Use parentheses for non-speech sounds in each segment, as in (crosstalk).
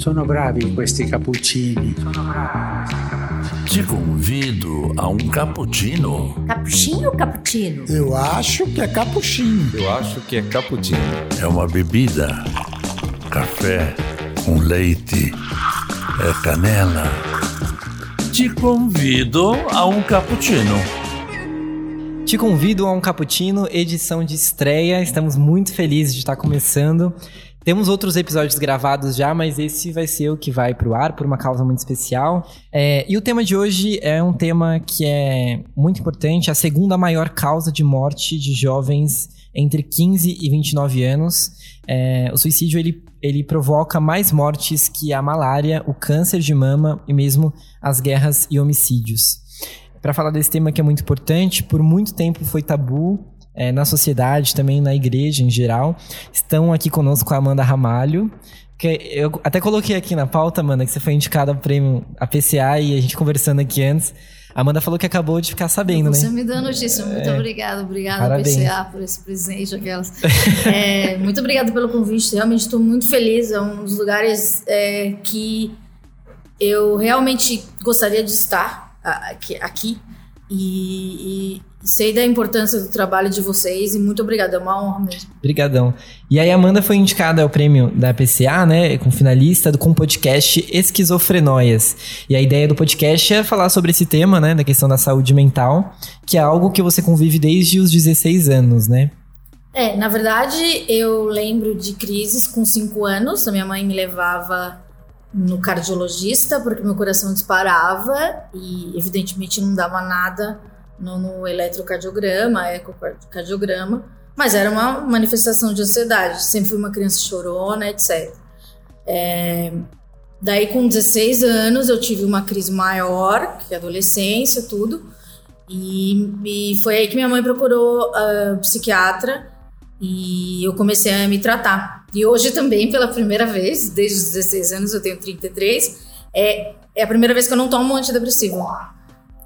Sono bravi questi cappuccini. Sono bravi questi cappuccini. Te convido a um cappuccino. Cappuccino ou cappuccino? Eu acho que é cappuccino. Eu acho que é cappuccino. É uma bebida. Café com leite. É canela. Te convido a um cappuccino. Te convido a um cappuccino, edição de estreia. Estamos muito felizes de estar começando. Temos outros episódios gravados já, mas esse vai ser o que vai pro ar por uma causa muito especial. É, e o tema de hoje é um tema que é muito importante, a segunda maior causa de morte de jovens entre 15 e 29 anos. É, o suicídio ele, ele provoca mais mortes que a malária, o câncer de mama e mesmo as guerras e homicídios para falar desse tema que é muito importante. Por muito tempo foi tabu é, na sociedade, também na igreja em geral. Estão aqui conosco a Amanda Ramalho. Que eu até coloquei aqui na pauta, Amanda, que você foi indicada ao prêmio APCA e a gente conversando aqui antes. A Amanda falou que acabou de ficar sabendo, você né? Você me deu notícia. Muito é. obrigada. Obrigada, Parabéns. PCA, por esse presente. Aquelas. (laughs) é, muito obrigada pelo convite. Realmente estou muito feliz. É um dos lugares é, que eu realmente gostaria de estar aqui, aqui e, e, sei da importância do trabalho de vocês e muito obrigada, é uma honra mesmo. Obrigadão. E aí a Amanda foi indicada ao prêmio da PCA, né, com finalista com o podcast Esquizofrenóias. E a ideia do podcast é falar sobre esse tema, né, da questão da saúde mental, que é algo que você convive desde os 16 anos, né? É, na verdade, eu lembro de crises com 5 anos, a minha mãe me levava no cardiologista porque meu coração disparava e evidentemente não dava nada no, no eletrocardiograma, ecocardiograma, mas era uma manifestação de ansiedade. Sempre fui uma criança chorona, etc. É, daí com 16 anos eu tive uma crise maior, que adolescência, tudo, e, e foi aí que minha mãe procurou a psiquiatra e eu comecei a me tratar. E hoje também, pela primeira vez, desde os 16 anos, eu tenho 33, é, é a primeira vez que eu não tomo antidepressivo.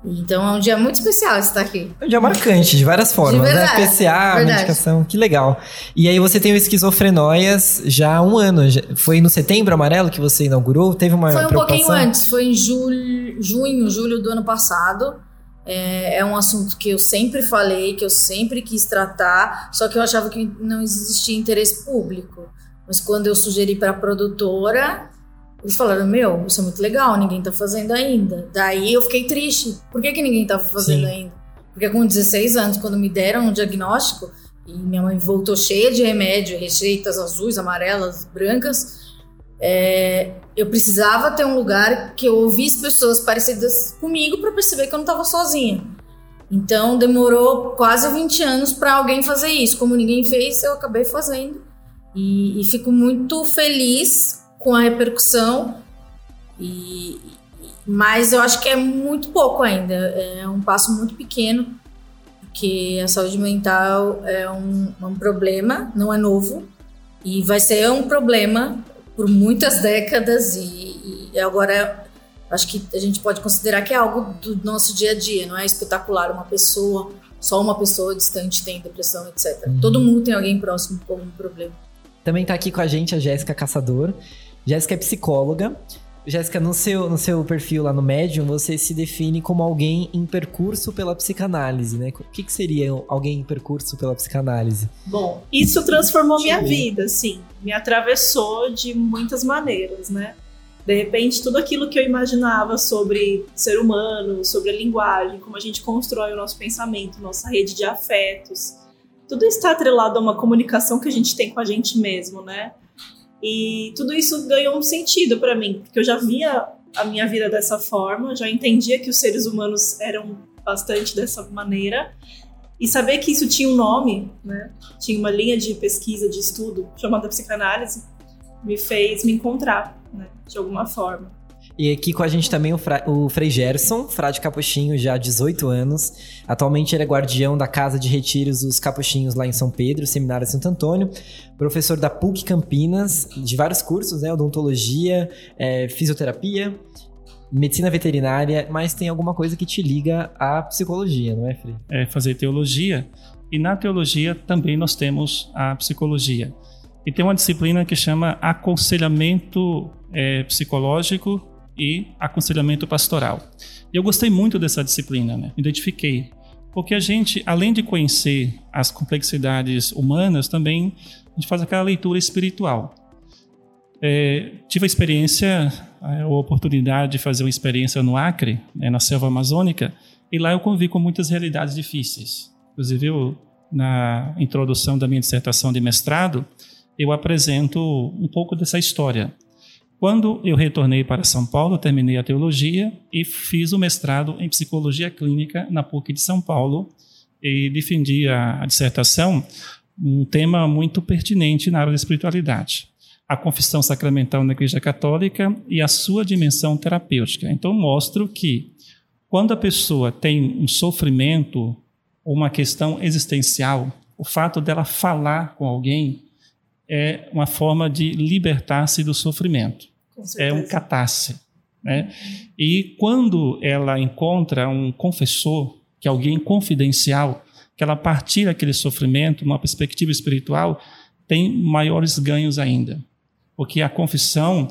Então é um dia muito especial estar aqui. É um dia marcante, de várias formas, de né? verdade, né? PCA, verdade. medicação, que legal. E aí você tem o Esquizofrenóias já há um ano. Foi no setembro amarelo que você inaugurou? Teve uma Foi um pouquinho antes, foi em julho, junho, julho do ano passado. É, é, um assunto que eu sempre falei, que eu sempre quis tratar, só que eu achava que não existia interesse público. Mas quando eu sugeri para a produtora, eles falaram: Meu, isso é muito legal, ninguém está fazendo ainda. Daí eu fiquei triste. Por que, que ninguém estava fazendo Sim. ainda? Porque com 16 anos, quando me deram um diagnóstico, e minha mãe voltou cheia de remédio, receitas azuis, amarelas, brancas, é, eu precisava ter um lugar que eu ouvisse pessoas parecidas comigo para perceber que eu não estava sozinha. Então demorou quase 20 anos para alguém fazer isso. Como ninguém fez, eu acabei fazendo. E, e fico muito feliz com a repercussão. E, mas eu acho que é muito pouco ainda. É um passo muito pequeno, porque a saúde mental é um, um problema, não é novo. E vai ser um problema por muitas décadas e, e agora acho que a gente pode considerar que é algo do nosso dia a dia, não é espetacular uma pessoa, só uma pessoa distante tem depressão, etc. Uhum. Todo mundo tem alguém próximo com um problema. Também está aqui com a gente a Jéssica Caçador. Jéssica é psicóloga Jéssica, no seu, no seu perfil lá no Medium, você se define como alguém em percurso pela psicanálise, né? O que, que seria alguém em percurso pela psicanálise? Bom, isso transformou minha vida, sim. Me atravessou de muitas maneiras, né? De repente, tudo aquilo que eu imaginava sobre ser humano, sobre a linguagem, como a gente constrói o nosso pensamento, nossa rede de afetos, tudo está atrelado a uma comunicação que a gente tem com a gente mesmo, né? E tudo isso ganhou um sentido para mim, porque eu já via a minha vida dessa forma, já entendia que os seres humanos eram bastante dessa maneira. E saber que isso tinha um nome, né? Tinha uma linha de pesquisa, de estudo chamada psicanálise, me fez me encontrar, né? De alguma forma. E aqui com a gente também o, Fra, o Frei Gerson, frade capuchinho já há 18 anos. Atualmente ele é guardião da Casa de Retiros dos Capuchinhos lá em São Pedro, Seminário Santo Antônio. Professor da PUC Campinas, de vários cursos, né? Odontologia, é, fisioterapia, medicina veterinária, mas tem alguma coisa que te liga à psicologia, não é, Frei? É fazer teologia. E na teologia também nós temos a psicologia. E tem uma disciplina que chama aconselhamento é, psicológico e aconselhamento pastoral. E eu gostei muito dessa disciplina, né? identifiquei. Porque a gente, além de conhecer as complexidades humanas, também a gente faz aquela leitura espiritual. É, tive a experiência, a oportunidade de fazer uma experiência no Acre, né, na selva amazônica, e lá eu convivi com muitas realidades difíceis. Inclusive, eu, na introdução da minha dissertação de mestrado, eu apresento um pouco dessa história. Quando eu retornei para São Paulo, terminei a teologia e fiz o mestrado em psicologia clínica na PUC de São Paulo e defendi a, a dissertação um tema muito pertinente na área da espiritualidade a confissão sacramental na Igreja Católica e a sua dimensão terapêutica. Então, mostro que quando a pessoa tem um sofrimento ou uma questão existencial, o fato dela falar com alguém é uma forma de libertar-se do sofrimento. É um catarse. Né? E quando ela encontra um confessor, que é alguém confidencial, que ela partilha aquele sofrimento numa perspectiva espiritual, tem maiores ganhos ainda porque a confissão,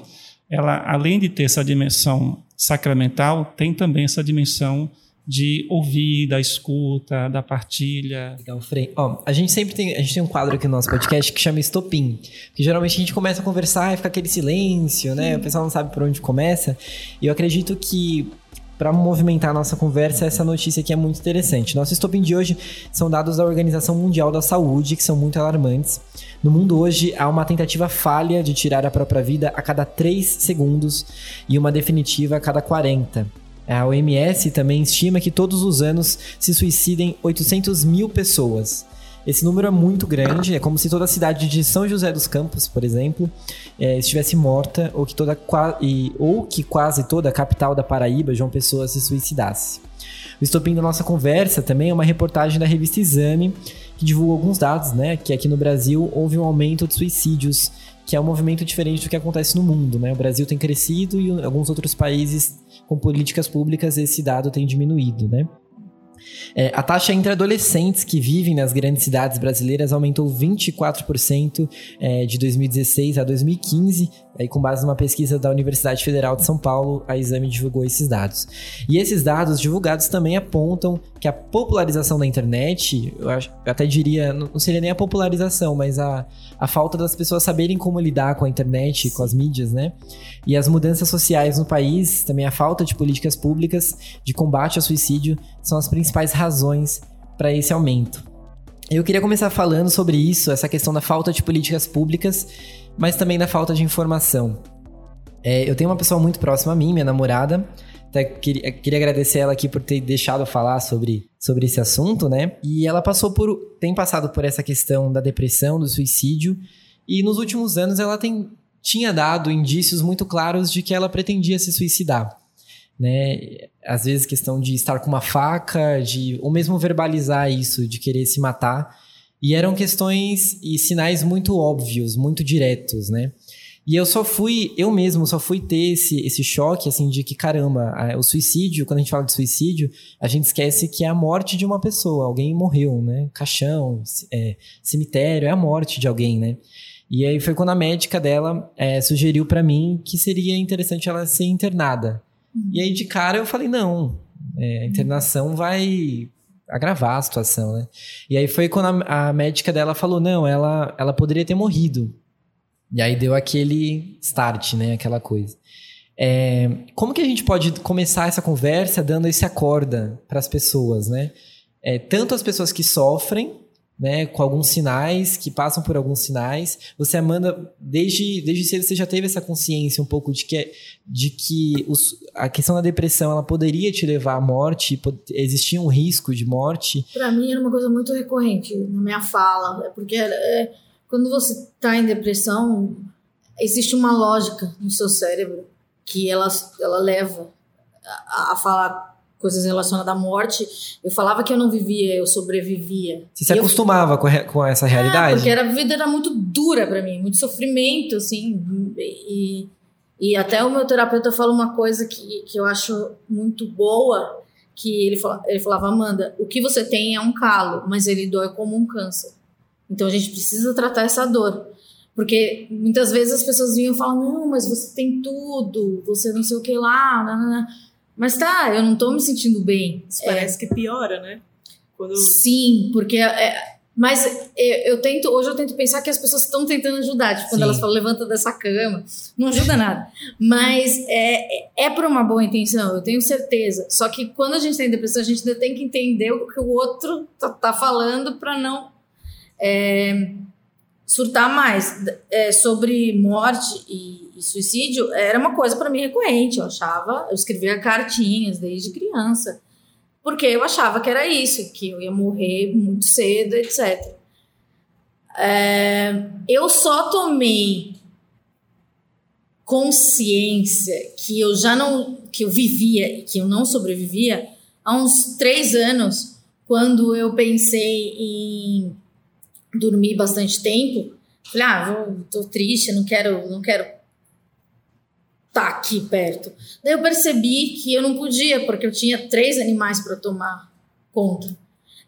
ela além de ter essa dimensão sacramental, tem também essa dimensão de ouvir, da escuta, da partilha. Legal, Frei. Ó, a gente sempre tem, a gente tem um quadro aqui no nosso podcast que chama Estopim, que geralmente a gente começa a conversar e fica aquele silêncio, né? O pessoal não sabe por onde começa. E eu acredito que para movimentar a nossa conversa, essa notícia aqui é muito interessante. Nosso estopim de hoje são dados da Organização Mundial da Saúde, que são muito alarmantes. No mundo hoje, há uma tentativa falha de tirar a própria vida a cada 3 segundos e uma definitiva a cada 40. A OMS também estima que todos os anos se suicidem 800 mil pessoas. Esse número é muito grande, é como se toda a cidade de São José dos Campos, por exemplo, é, estivesse morta, ou que, toda, ou que quase toda a capital da Paraíba, João Pessoa, se suicidasse. O estopim da nossa conversa também é uma reportagem da revista Exame, que divulga alguns dados, né? Que aqui no Brasil houve um aumento de suicídios, que é um movimento diferente do que acontece no mundo, né? O Brasil tem crescido e alguns outros países com políticas públicas esse dado tem diminuído, né? É, a taxa entre adolescentes que vivem nas grandes cidades brasileiras aumentou 24% é, de 2016 a 2015, aí com base numa pesquisa da Universidade Federal de São Paulo, a Exame divulgou esses dados. E esses dados divulgados também apontam que a popularização da internet, eu, acho, eu até diria, não seria nem a popularização, mas a, a falta das pessoas saberem como lidar com a internet, com as mídias, né? E as mudanças sociais no país, também a falta de políticas públicas de combate ao suicídio, são as principais razões para esse aumento. Eu queria começar falando sobre isso, essa questão da falta de políticas públicas, mas também da falta de informação. É, eu tenho uma pessoa muito próxima a mim, minha namorada, até queria, queria agradecer ela aqui por ter deixado falar sobre, sobre esse assunto, né? E ela passou por. tem passado por essa questão da depressão, do suicídio. E nos últimos anos ela tem, tinha dado indícios muito claros de que ela pretendia se suicidar. Né? Às vezes questão de estar com uma faca, de ou mesmo verbalizar isso, de querer se matar. E eram questões e sinais muito óbvios, muito diretos, né? E eu só fui, eu mesmo só fui ter esse, esse choque, assim, de que, caramba, o suicídio, quando a gente fala de suicídio, a gente esquece que é a morte de uma pessoa, alguém morreu, né? Caixão, é, cemitério, é a morte de alguém, né? E aí foi quando a médica dela é, sugeriu para mim que seria interessante ela ser internada. Uhum. E aí, de cara, eu falei, não, é, a internação vai agravar a situação, né? E aí foi quando a, a médica dela falou, não, ela, ela poderia ter morrido, e aí deu aquele start, né? Aquela coisa. É, como que a gente pode começar essa conversa dando esse acorda para as pessoas, né? É, tanto as pessoas que sofrem, né, com alguns sinais, que passam por alguns sinais. Você, Amanda, desde, desde cedo você já teve essa consciência um pouco de que, de que os, a questão da depressão ela poderia te levar à morte, existia um risco de morte? Para mim era uma coisa muito recorrente na minha fala, porque é, quando você está em depressão, existe uma lógica no seu cérebro que ela, ela leva a, a falar coisas relacionadas à morte. Eu falava que eu não vivia, eu sobrevivia. Você se acostumava eu... com, com, essa realidade? É, porque era, a vida era muito dura para mim, muito sofrimento, assim. E, e até o meu terapeuta fala uma coisa que, que eu acho muito boa, que ele, fala, ele falava, Amanda, o que você tem é um calo, mas ele dói como um câncer. Então a gente precisa tratar essa dor. Porque muitas vezes as pessoas vinham e falavam, não, mas você tem tudo, você não sei o que lá, nanana. Mas tá, eu não tô me sentindo bem. Isso parece que piora, né? Quando... Sim, porque é, mas eu, eu, tento, hoje eu tento pensar que as pessoas estão tentando ajudar, tipo, quando Sim. elas falam levanta dessa cama, não ajuda nada. Mas é, é por uma boa intenção, eu tenho certeza. Só que quando a gente tem depressão, a gente ainda tem que entender o que o outro tá, tá falando para não é, surtar mais. É, sobre morte e, e suicídio, era uma coisa para mim recorrente. Eu achava, eu escrevia cartinhas desde criança porque eu achava que era isso, que eu ia morrer muito cedo, etc. É, eu só tomei consciência que eu já não, que eu vivia e que eu não sobrevivia há uns três anos, quando eu pensei em dormir bastante tempo. Falei, ah, vou, tô triste, não quero, não quero tá aqui perto. Daí eu percebi que eu não podia, porque eu tinha três animais para tomar conta.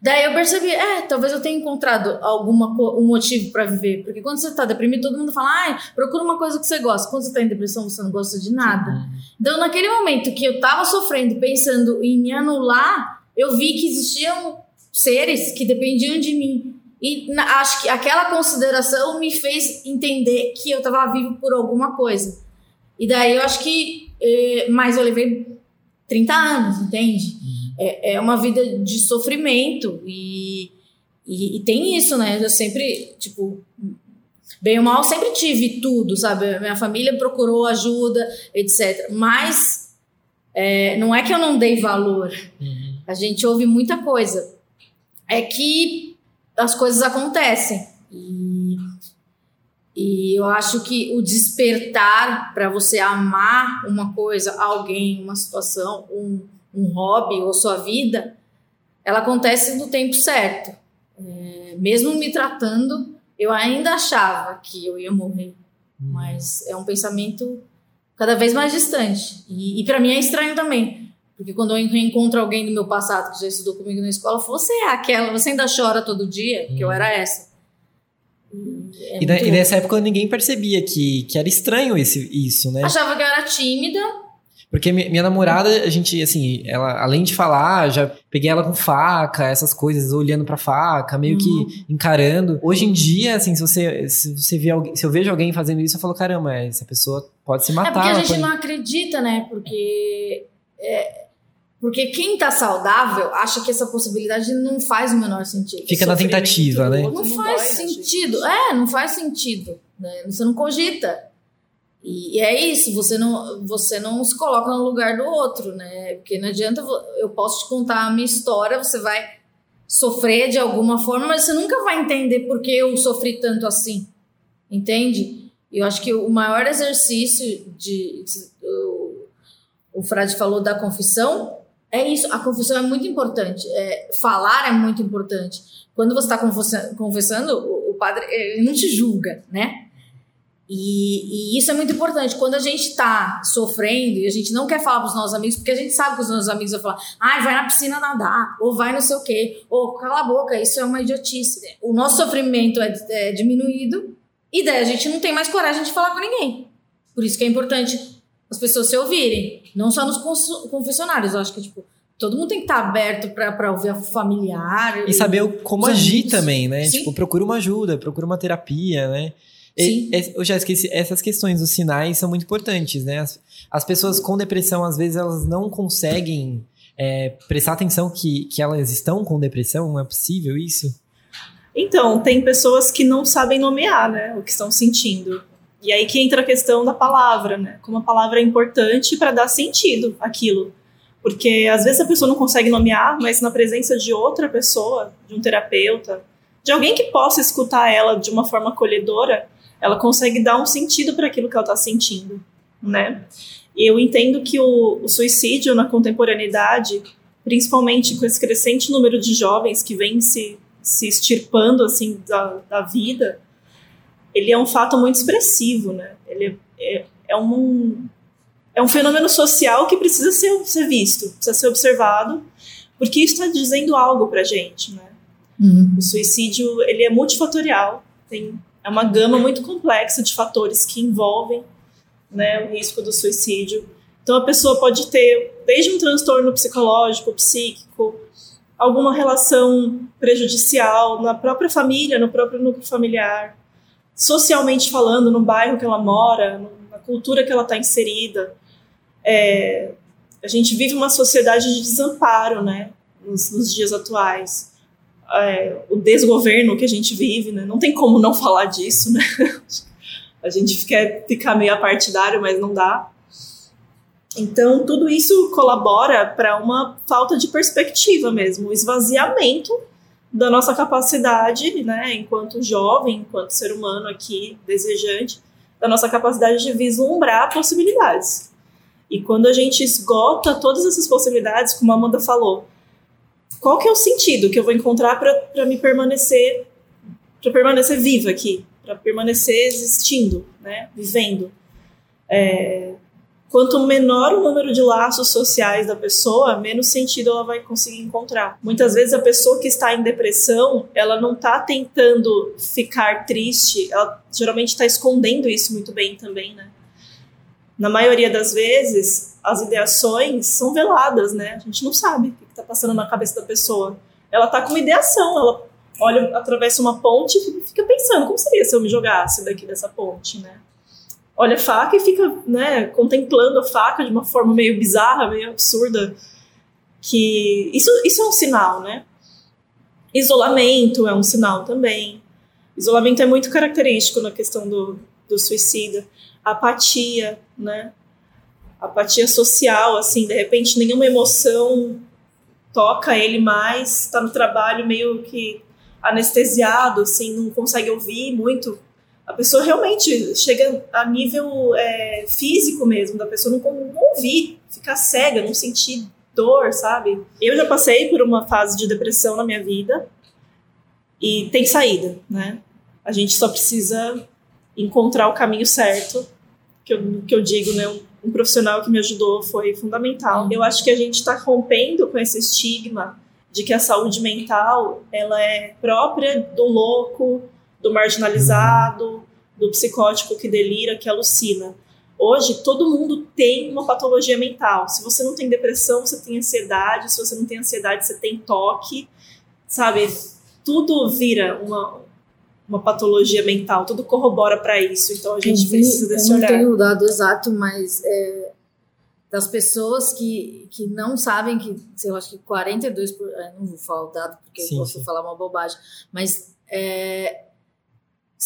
Daí eu percebi, é, talvez eu tenha encontrado alguma um motivo para viver, porque quando você tá deprimido, todo mundo fala, ai, procura uma coisa que você gosta. Quando você tá em depressão, você não gosta de nada. Uhum. Então, naquele momento que eu tava sofrendo, pensando em me anular, eu vi que existiam seres que dependiam de mim. E na, acho que aquela consideração me fez entender que eu tava vivo por alguma coisa. E daí eu acho que. Eh, mas eu levei 30 anos, entende? Uhum. É, é uma vida de sofrimento. E, e, e, tem isso, né? Eu sempre, tipo. Bem ou mal, sempre tive tudo, sabe? Minha família procurou ajuda, etc. Mas é, não é que eu não dei valor. Uhum. A gente ouve muita coisa. É que as coisas acontecem. E e eu acho que o despertar para você amar uma coisa, alguém, uma situação, um, um hobby ou sua vida, ela acontece no tempo certo. É, mesmo me tratando, eu ainda achava que eu ia morrer, mas é um pensamento cada vez mais distante. E, e para mim é estranho também, porque quando eu reencontro alguém do meu passado que já estudou comigo na escola, você é aquela, você ainda chora todo dia, que eu era essa. É e, na, e, nessa época ninguém percebia que, que era estranho esse, isso, né? Achava que eu era tímida. Porque minha, minha namorada, a gente, assim, ela, além de falar, já peguei ela com faca, essas coisas, olhando pra faca, meio uhum. que encarando. Hoje em dia, assim, se você, se você vê alguém, se eu vejo alguém fazendo isso, eu falo, caramba, essa pessoa pode se matar. É porque a gente pode... não acredita, né? Porque. É, porque quem tá saudável acha que essa possibilidade não faz o menor sentido. Fica na tentativa, né? Não, não faz sentido. É, não faz sentido. Né? Você não cogita. E, e, é isso, você não, você não se coloca no lugar do outro, né? Porque não adianta, eu posso te contar a minha história, você vai sofrer de alguma forma, mas você nunca vai entender por que eu sofri tanto assim. Entende? Eu acho que o maior exercício de. O, o Frade falou da confissão, é isso, a confissão é muito importante. É, falar é muito importante. Quando você está confessando, o, o, padre ele não te julga, né? E, e, isso é muito importante. Quando a gente está sofrendo e a gente não quer falar para os nossos amigos, porque a gente sabe que os nossos amigos vão falar, ai, ah, vai na piscina nadar, ou vai não sei o quê, ou cala a boca, isso é uma idiotice. O nosso sofrimento é, é diminuído e daí a gente não tem mais coragem de falar com ninguém. Por isso que é importante as pessoas se ouvirem, não só nos confessionários. Eu acho que, tipo, todo mundo tem que estar tá aberto para ouvir a familiar. E saber como agir amigos. também, né? Sim. Tipo, procura uma ajuda, procura uma terapia, né? Sim. E, eu já esqueci, essas questões dos sinais são muito importantes, né? As, as pessoas com depressão, às vezes, elas não conseguem é, prestar atenção que, que elas estão com depressão, não é possível isso? Então, tem pessoas que não sabem nomear, né, o que estão sentindo. E aí que entra a questão da palavra, né? Como a palavra é importante para dar sentido àquilo. Porque às vezes a pessoa não consegue nomear, mas na presença de outra pessoa, de um terapeuta, de alguém que possa escutar ela de uma forma acolhedora, ela consegue dar um sentido para aquilo que ela está sentindo, né? E eu entendo que o, o suicídio na contemporaneidade, principalmente com esse crescente número de jovens que vem se, se extirpando assim da, da vida, ele é um fato muito expressivo, né? Ele é, é, um, é um fenômeno social que precisa ser, ser visto, precisa ser observado, porque isso está dizendo algo para gente, né? Uhum. O suicídio, ele é multifatorial, tem é uma gama muito complexa de fatores que envolvem né, o risco do suicídio. Então a pessoa pode ter desde um transtorno psicológico, psíquico, alguma relação prejudicial na própria família, no próprio núcleo familiar, socialmente falando, no bairro que ela mora, na cultura que ela está inserida. É, a gente vive uma sociedade de desamparo, né, nos, nos dias atuais. É, o desgoverno que a gente vive, né, não tem como não falar disso, né. (laughs) A gente quer ficar meio apartidário, mas não dá. Então, tudo isso colabora para uma falta de perspectiva mesmo, o esvaziamento da nossa capacidade, né, enquanto jovem, enquanto ser humano aqui, desejante, da nossa capacidade de vislumbrar possibilidades. E quando a gente esgota todas essas possibilidades, como a Amanda falou, qual que é o sentido que eu vou encontrar para me permanecer, para permanecer viva aqui, para permanecer existindo, né, vivendo? É, Quanto menor o número de laços sociais da pessoa, menos sentido ela vai conseguir encontrar. Muitas vezes a pessoa que está em depressão, ela não está tentando ficar triste, ela geralmente está escondendo isso muito bem também, né? Na maioria das vezes, as ideações são veladas, né? A gente não sabe o que está passando na cabeça da pessoa. Ela está com uma ideação, ela olha, atravessa uma ponte e fica pensando, como seria se eu me jogasse daqui dessa ponte, né? Olha a faca e fica, né, contemplando a faca de uma forma meio bizarra, meio absurda. Que isso, isso é um sinal, né? Isolamento é um sinal também. Isolamento é muito característico na questão do, do suicida. Apatia, né? Apatia social, assim, de repente nenhuma emoção toca ele mais, está no trabalho meio que anestesiado, assim, não consegue ouvir muito a pessoa realmente chega a nível é, físico mesmo, da pessoa não, ouvir, ficar cega, não sentir dor, sabe? Eu já passei por uma fase de depressão na minha vida e tem saída, né? A gente só precisa encontrar o caminho certo, que eu, que eu digo, né? Um profissional que me ajudou foi fundamental. Eu acho que a gente está rompendo com esse estigma de que a saúde mental ela é própria do louco, do marginalizado, do psicótico que delira, que alucina. Hoje, todo mundo tem uma patologia mental. Se você não tem depressão, você tem ansiedade. Se você não tem ansiedade, você tem toque. Sabe? Tudo vira uma, uma patologia mental. Tudo corrobora para isso. Então, a gente precisa desse eu olhar. não tenho o dado exato, mas é, das pessoas que, que não sabem que, sei lá, acho que 42%, por, é, não vou falar o dado porque Sim, eu posso sim. falar uma bobagem, mas é,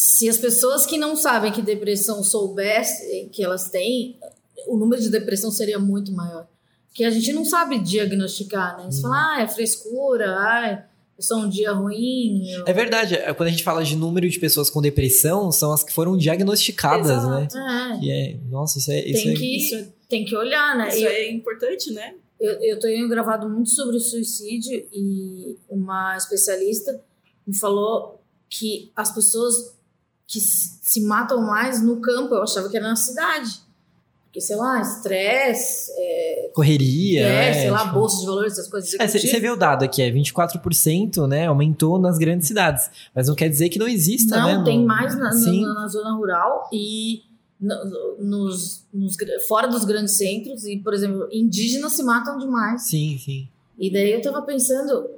se as pessoas que não sabem que depressão soubessem que elas têm, o número de depressão seria muito maior. Porque a gente não sabe diagnosticar, né? Você fala, ah, é frescura, ah, é só um dia ruim. eu- É verdade, é, quando a gente fala de número de pessoas com depressão, são as que foram diagnosticadas, né? Exato. É, E é, nossa, isso é. Isso tem, é que, isso é- tem que olhar, né? Isso Eu- é importante, né? Eu, eu tenho gravado muito sobre o suicídio e uma especialista me falou que as pessoas que se matam mais no campo, eu achava que era na cidade. Porque, sei lá, estresse, é, correria. é, né? sei lá, Tipo- bolsa de valores, essas coisas. É, você vê o dado aqui, é 24%, né? Aumentou nas grandes cidades. Mas não quer dizer que não exista, Não, né? no- tem mais na, na- na zona rural e no- no- nos, nos fora dos grandes centros. E, por exemplo, indígenas se matam demais. Sim, sim. E daí eu tava pensando,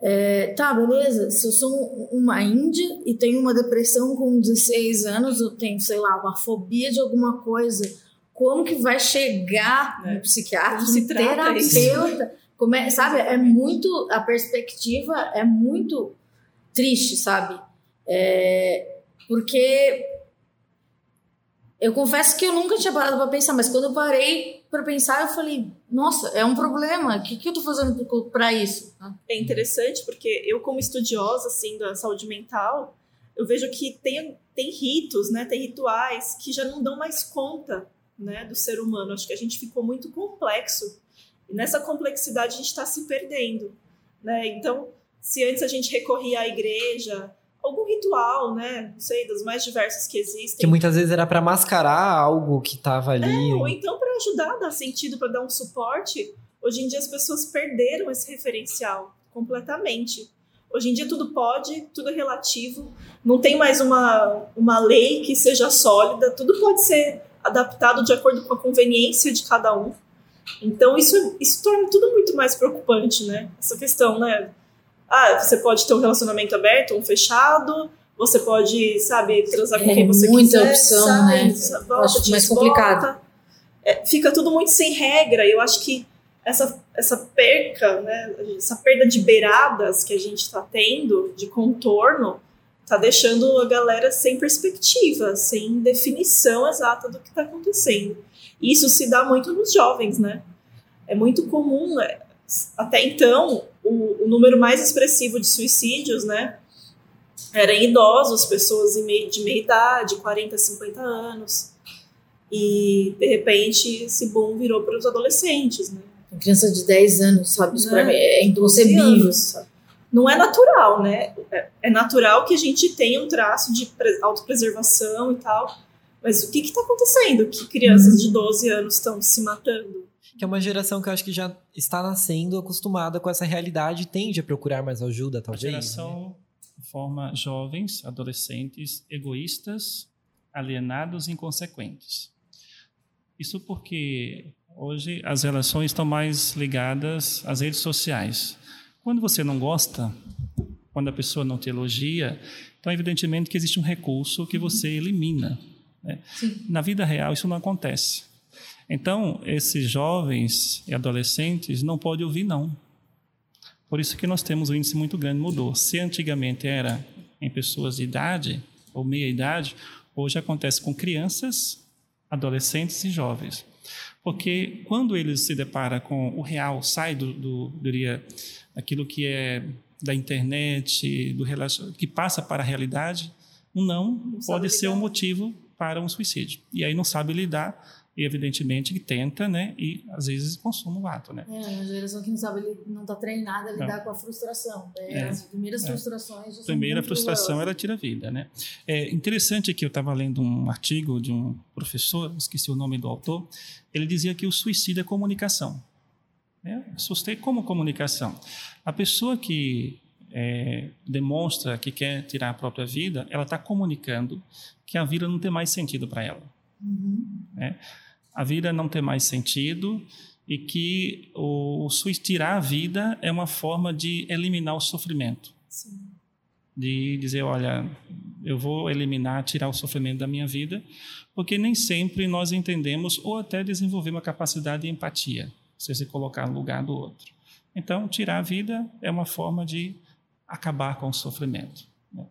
é, tá, beleza, se eu sou uma índia e tenho uma depressão com 16 anos, eu tenho, sei lá, uma fobia de alguma coisa, como que vai chegar É. no psiquiatra, no terapeuta? Como é, sabe, é muito, a perspectiva é muito triste, sabe? É, porque eu confesso que eu nunca tinha parado para pensar, mas quando eu parei para pensar, eu falei, nossa, é um problema. O que, que eu tô fazendo para isso? É interessante porque eu, como estudiosa assim da saúde mental, eu vejo que tem, tem ritos, né? Tem rituais que já não dão mais conta, né, do ser humano. Acho que a gente ficou muito complexo e nessa complexidade a gente está se perdendo, né? Então, se antes a gente recorria à igreja, algum ritual, né? Não sei, dos mais diversos que existem. Que muitas vezes era pra mascarar algo que tava ali. É, ou então para ajudar, dar sentido, para dar um suporte. Hoje em dia as pessoas perderam esse referencial completamente. Hoje em dia tudo pode, tudo é relativo, não tem mais uma, uma lei que seja sólida, tudo pode ser adaptado de acordo com a conveniência de cada um. Então isso, isso torna tudo muito mais preocupante, né? Essa questão, né? Ah, você pode ter um relacionamento aberto, um fechado, você pode, sabe, transar com É quem você muita quiser. opção, sai, né? volta, Acho mais volta. complicado. É, fica tudo muito sem regra. Eu acho que essa, essa perca, né, essa perda de beiradas que a gente está tendo, de contorno, tá deixando a galera sem perspectiva, sem definição exata do que está acontecendo. E isso se dá muito nos jovens, né? É muito comum, né? até então, o, o número mais expressivo de suicídios, né, era em idosos, pessoas em meio, de meia idade, 40, 50 anos. E, de repente, esse boom virou para os adolescentes, né? Uma criança de 10 anos, sabe? Isso pra Né? mim é 12 inconcebível. anos, sabe? Não é natural, né? É- É natural que a gente tenha um traço de pre- autopreservação e tal. Mas o que está acontecendo? Que crianças de 12 anos estão se matando? Que é uma geração que eu acho que já está nascendo acostumada com essa realidade e tende a procurar mais ajuda, A talvez. né? geração forma jovens, adolescentes, egoístas, alienados e inconsequentes. Isso porque hoje as relações estão mais ligadas às redes sociais. Quando você não gosta, quando a pessoa não te elogia, então evidentemente que existe um recurso que você elimina. né? Na vida real isso não acontece. Então esses jovens e adolescentes não podem ouvir não. Por isso que nós temos um índice muito grande, mudou. Se antigamente era em pessoas de idade ou meia idade, hoje acontece com crianças, adolescentes e jovens. Porque quando eles se deparam com o real, sai do, do diria, aquilo que é da internet, do relacion... que passa para a realidade, um não, sabe pode ser um lidar. motivo para um suicídio. E aí não sabe lidar, e evidentemente que tenta, né, e às vezes consome o ato, né. É, uma geração que não sabe, não tá treinada a lidar Não. com a frustração. É, É. As primeiras É. frustrações primeira frustração dolorosas. ela tira a vida, né? É interessante que eu estava lendo um artigo de um professor, esqueci o nome do autor, ele dizia que o suicídio é comunicação. Né? Assustei como comunicação. A pessoa que é, demonstra que quer tirar a própria vida, ela está comunicando que a vida não tem mais sentido para ela Uhum. a vida não tem mais sentido e que o, o tirar a vida é uma forma de eliminar o sofrimento. Sim. De dizer, olha, eu vou eliminar, tirar o sofrimento da minha vida, porque nem sempre nós entendemos ou até desenvolver uma capacidade de empatia, você se colocar no lugar do outro. Então, tirar a vida é uma forma de acabar com o sofrimento. né?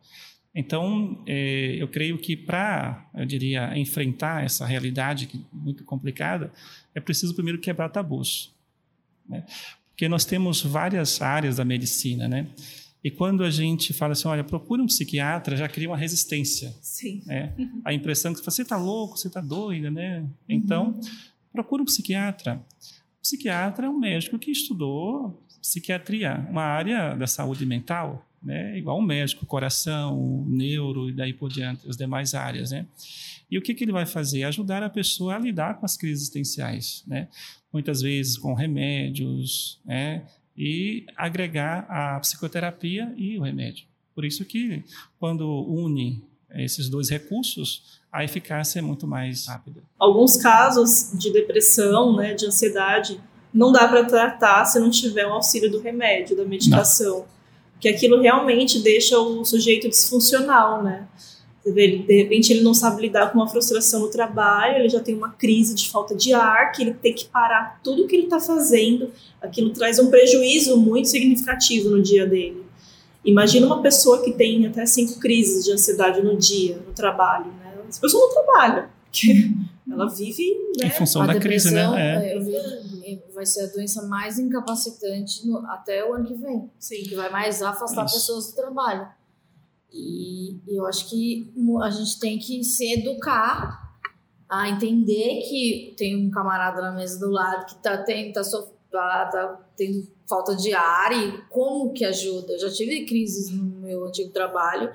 Então, eh, eu creio que para, eu diria, enfrentar essa realidade que- muito complicada, é preciso primeiro quebrar tabus. Né? Porque nós temos várias áreas da medicina, né? E quando a gente fala assim, olha, procure um psiquiatra, já cria uma resistência. Sim. Né? A impressão que você está louco, você está doida, né? Então, procure um psiquiatra. O psiquiatra é um médico que estudou psiquiatria, uma área da saúde mental, né? Igual um médico, coração, neuro e daí por diante, as demais áreas, né? E o que, que ele vai fazer? Ajudar a pessoa a lidar com as crises existenciais, né? Muitas vezes com remédios, né? E agregar a psicoterapia e o remédio. Por isso que quando une esses dois recursos, a eficácia é muito mais rápida. Alguns casos de depressão, né, de ansiedade, não dá para tratar se não tiver o auxílio do remédio, da medicação. Que aquilo realmente deixa o sujeito disfuncional, né? Vê, de repente ele não sabe lidar com uma frustração no trabalho, ele já tem uma crise de falta de ar, que ele tem que parar tudo que ele está fazendo. Aquilo traz um prejuízo muito significativo no dia dele. Imagina uma pessoa que tem até cinco crises de ansiedade no dia, no trabalho, né? Essa pessoa não trabalha, porque ela vive, Em né? função A da crise, depressão né? É. é, eu vi, vai ser a doença mais incapacitante no- até o ano que vem. Sim. que vai mais afastar Isso. pessoas do trabalho. E eu acho que a gente tem que se educar a entender que tem um camarada na mesa do lado que tá tendo, tá, sof- tá, tá tendo falta de ar e como que ajuda. Eu já tive crises no meu antigo trabalho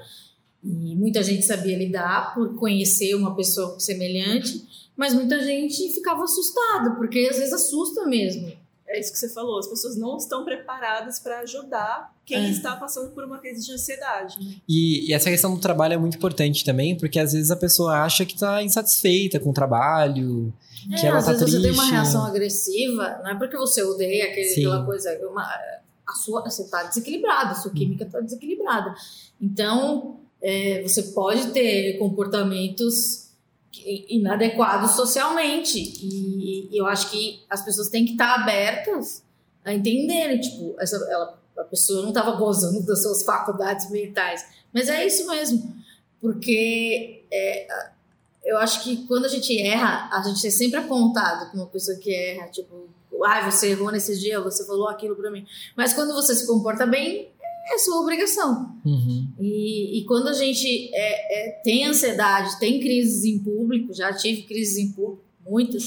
e muita gente sabia lidar por conhecer uma pessoa semelhante, mas muita gente ficava assustada, porque às vezes assusta mesmo. é isso que você falou, as pessoas não estão preparadas para ajudar quem É. está passando por uma crise de ansiedade. E, e essa questão do trabalho é muito importante também, porque às vezes a pessoa acha que tá insatisfeita com o trabalho, que É, ela às tá vezes triste. você tem uma reação agressiva, não é porque você odeia aquela coisa, é uma, a sua, você está desequilibrado, a sua química está desequilibrada. Então, é, você pode ter comportamentos que- inadequados socialmente. E, e eu acho que as pessoas têm que estar abertas a entenderem, tipo, essa, ela, a pessoa não estava gozando das suas faculdades mentais. Mas é isso mesmo. Porque é, eu acho que quando a gente erra, a gente é sempre apontado como uma pessoa que erra, tipo, ai, você errou nesse dia, você falou aquilo pra mim. Mas quando você se comporta bem, é sua obrigação. Uhum. E, e quando a gente é, é, tem ansiedade, tem crises em público, já tive crises em público, muitas,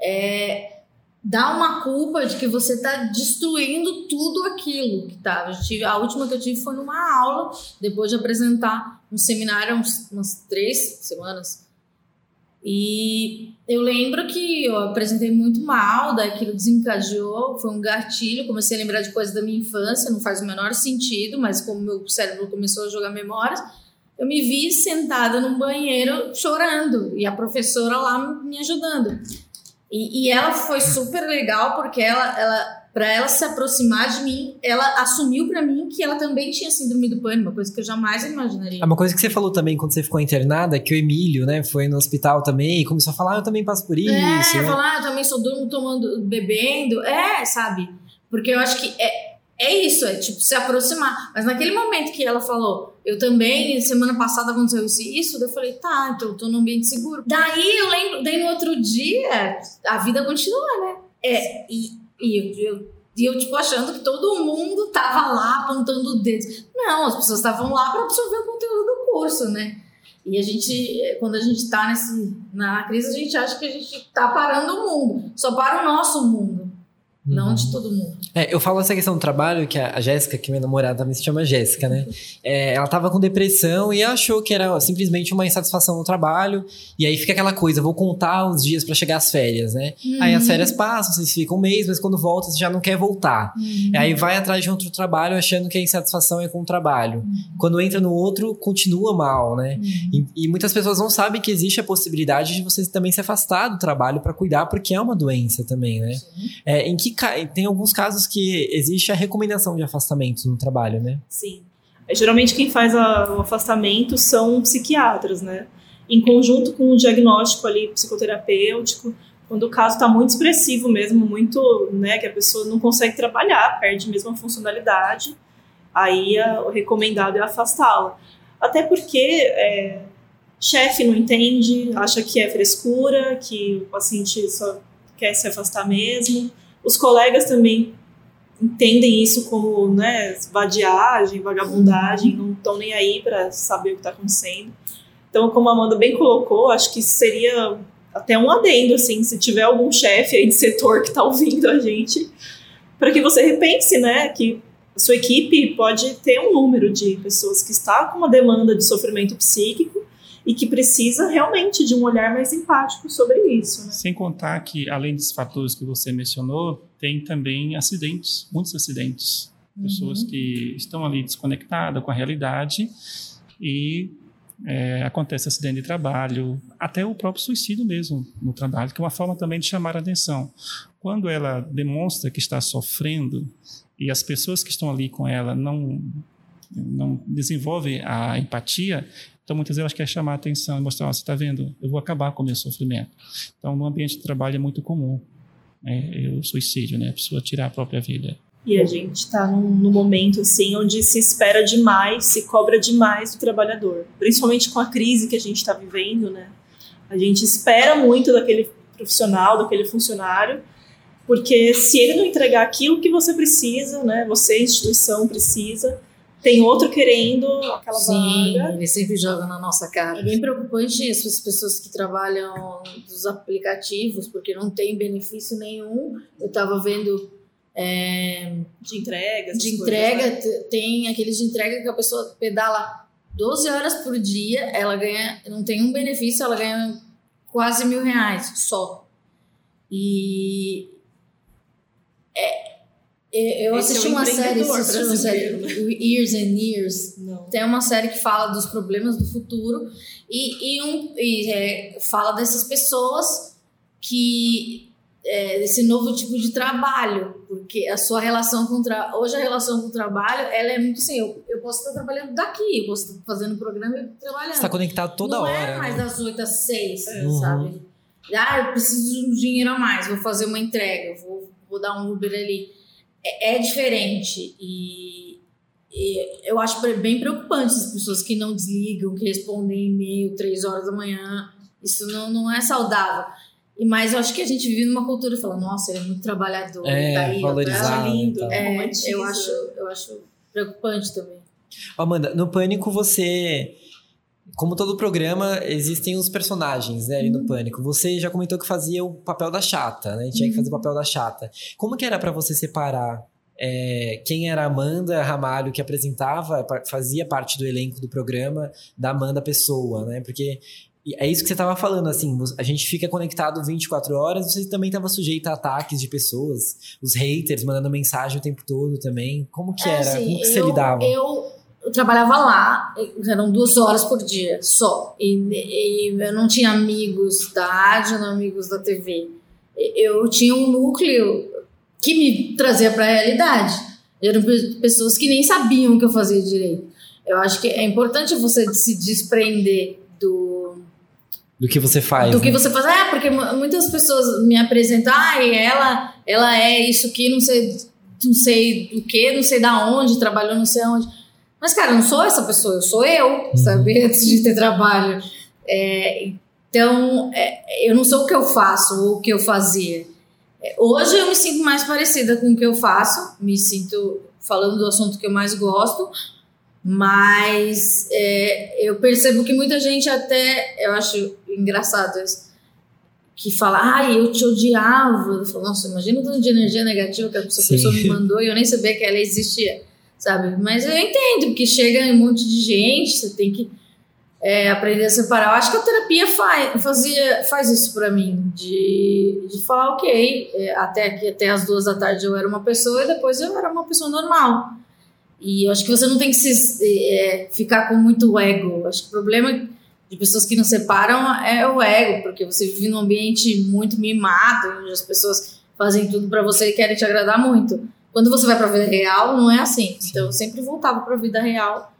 é, dá uma culpa de que você está destruindo tudo aquilo que estava. A última que eu tive foi numa aula, depois de apresentar um seminário, uns, umas três semanas. E eu lembro que eu apresentei muito mal, daí aquilo desencadeou, foi um gatilho, comecei a lembrar de coisas da minha infância, não faz o menor sentido, mas como meu cérebro começou a jogar memórias, eu me vi sentada num banheiro chorando e a professora lá me ajudando. E, e ela foi super legal porque ela, ela para ela se aproximar de mim, ela assumiu para mim que ela também tinha síndrome do pânico, uma coisa que eu jamais imaginaria. É Uma coisa que você falou também quando você ficou internada, é que o Emílio, né, foi no hospital também e começou a falar, ah, eu também passo por isso. É, né? falar, ah, eu também sou durmo tomando, bebendo. É, sabe? Porque eu acho que é, é isso, é tipo se aproximar. Mas naquele momento que ela falou, eu também, semana passada aconteceu isso isso, eu falei, tá, então eu tô num ambiente seguro. Daí eu lembro, daí no outro dia, a vida continua, né? É, e, e eu, eu, eu, tipo, achando que todo mundo tava lá apontando o dedo. Não, as pessoas estavam lá para absorver o conteúdo do curso, né? E a gente, quando a gente tá nesse, na crise, a gente acha que a gente tá parando o mundo. Só para o nosso mundo, não Uhum. de todo mundo. É, eu falo essa questão do trabalho, que a a Jéssica, que é minha namorada também se chama Jéssica, né? É, ela tava com depressão e achou que era simplesmente uma insatisfação no trabalho. E aí fica aquela coisa, vou contar os dias pra chegar às férias, né? Aí as férias passam, vocês ficam um mês, mas quando volta você já não quer voltar. Uhum. Aí vai atrás de outro trabalho achando que a insatisfação é com o trabalho. Quando entra no outro, continua mal, né? Uhum. E, e muitas pessoas não sabem que existe a possibilidade de você também se afastar do trabalho pra cuidar, porque é uma doença também, né? É, em que tem alguns casos que existe a recomendação de afastamento no trabalho, né? Sim. É, geralmente quem faz a- o afastamento são psiquiatras, né? Em conjunto com o diagnóstico ali psicoterapêutico, quando o caso está muito expressivo mesmo, muito, né, que a pessoa não consegue trabalhar, perde mesmo a funcionalidade, aí a- o recomendado é afastá-la. Até porque é, chefe não entende, acha que é frescura, que o paciente só quer se afastar mesmo. Os colegas também entendem isso como né, vadiagem, vagabundagem, não estão nem aí para saber o que está acontecendo. Então, como a Amanda bem colocou, acho que seria até um adendo, assim, se tiver algum chefe aí de setor que está ouvindo a gente, para que você repense, né, que a sua equipe pode ter um número de pessoas que está com uma demanda de sofrimento psíquico e que precisa realmente de um olhar mais empático sobre isso, né? Sem contar que, além dos fatores que você mencionou, tem também acidentes, muitos acidentes. Pessoas que estão ali desconectadas com a realidade e é, acontece acidente de trabalho, até o próprio suicídio mesmo no trabalho, que é uma forma também de chamar a atenção. Quando ela demonstra que está sofrendo e as pessoas que estão ali com ela não não desenvolvem a empatia, então muitas vezes eu acho que é chamar a atenção e mostrar, ó, você está vendo, eu vou acabar com o meu sofrimento. Então no ambiente de trabalho é muito comum né, o suicídio, né, a pessoa tirar a própria vida. E a gente está num, num momento assim onde se espera demais, se cobra demais do trabalhador, principalmente com a crise que a gente está vivendo, né? A gente espera muito daquele profissional, daquele funcionário, porque se ele não entregar aquilo que você precisa, né? Você instituição precisa, tem outro querendo aquela Sim, vaga. ele sempre joga na nossa cara. É bem preocupante essas pessoas que trabalham dos aplicativos, porque não tem benefício nenhum. Eu tava vendo é, de entrega, de coisas, entrega, né? t- tem aqueles de entrega que a pessoa pedala 12 horas por dia, ela ganha, não tem um benefício, ela ganha quase mil reais só. E Eu Esse assisti é o uma série, assisti uma série. (laughs) Years and Years. Não. Tem uma série que fala dos problemas do futuro e, e, um, e é, fala dessas pessoas que. É, desse novo tipo de trabalho, porque a sua relação com o tra... hoje a relação com o trabalho ela é muito assim, eu, eu posso estar trabalhando daqui, eu posso estar fazendo programa e trabalhando. Você tá conectado toda não hora. é mais né? das 8 às 6, Uhum. sabe? Ah, eu preciso de um dinheiro a mais, vou fazer uma entrega, vou, vou dar um Uber ali. É, é diferente e, e eu acho bem preocupante as pessoas que não desligam, que respondem e-mail 3 horas da manhã. Isso não, não é saudável. E, mas eu acho que a gente vive numa cultura e fala, nossa, ele é muito trabalhador, É, tá aí, ó, valorizado. tá- lindo, então. É, eu acho, eu acho preocupante também. Amanda, no Pânico você. Como todo programa, existem os personagens, né, ali no Pânico. Você já comentou que fazia o papel da chata, né? Tinha que fazer o papel da chata. Como que era pra você separar é, quem era a Amanda Ramalho que apresentava, fazia parte do elenco do programa, da Amanda Pessoa, né? Porque é isso que você tava falando, assim, a gente fica conectado 24 horas, você também tava sujeito a ataques de pessoas, os haters mandando mensagem o tempo todo também. Como que É, era? assim, Como que você eu- lidava? Eu, eu trabalhava lá, eram duas horas por dia só. E, e eu não tinha amigos da rádio, não amigos da TV. Eu tinha um núcleo que me trazia para a realidade. Eram pe- pessoas que nem sabiam o que eu fazia direito. Eu acho que é importante você se desprender do, Do que você faz. do que né? você faz. É, porque mu- muitas pessoas me apresentam, ah, e ela, ela é isso aqui, não sei, não sei o que, não sei da onde, trabalhou não sei aonde. Mas, cara, eu não sou essa pessoa, eu sou eu, sabe? (laughs) Antes de ter trabalho. É, então, é, eu não sou o que eu faço ou o que eu fazia. É, hoje eu me sinto mais parecida com o que eu faço, me sinto falando do assunto que eu mais gosto, mas é, eu percebo que muita gente até, eu acho engraçado isso, que fala, ai, eu te odiava. Eu falo, nossa, imagina o tanto de energia negativa que essa pessoa me (laughs) mandou e eu nem sabia que ela existia, sabe? Mas eu entendo, porque chega um monte de gente, você tem que é, aprender a separar. Eu acho que a terapia faz, fazia, faz isso pra mim, de, de falar, ok, é, até aqui, até as duas da tarde eu era uma pessoa e depois eu era uma pessoa normal. E eu acho que você não tem que se, é, ficar com muito ego. Eu acho que o problema de pessoas que não separam é o ego, porque você vive num ambiente muito mimado, onde as pessoas fazem tudo pra você e querem te agradar muito. Quando você vai pra vida real, não é assim. Então eu sempre voltava pra vida real.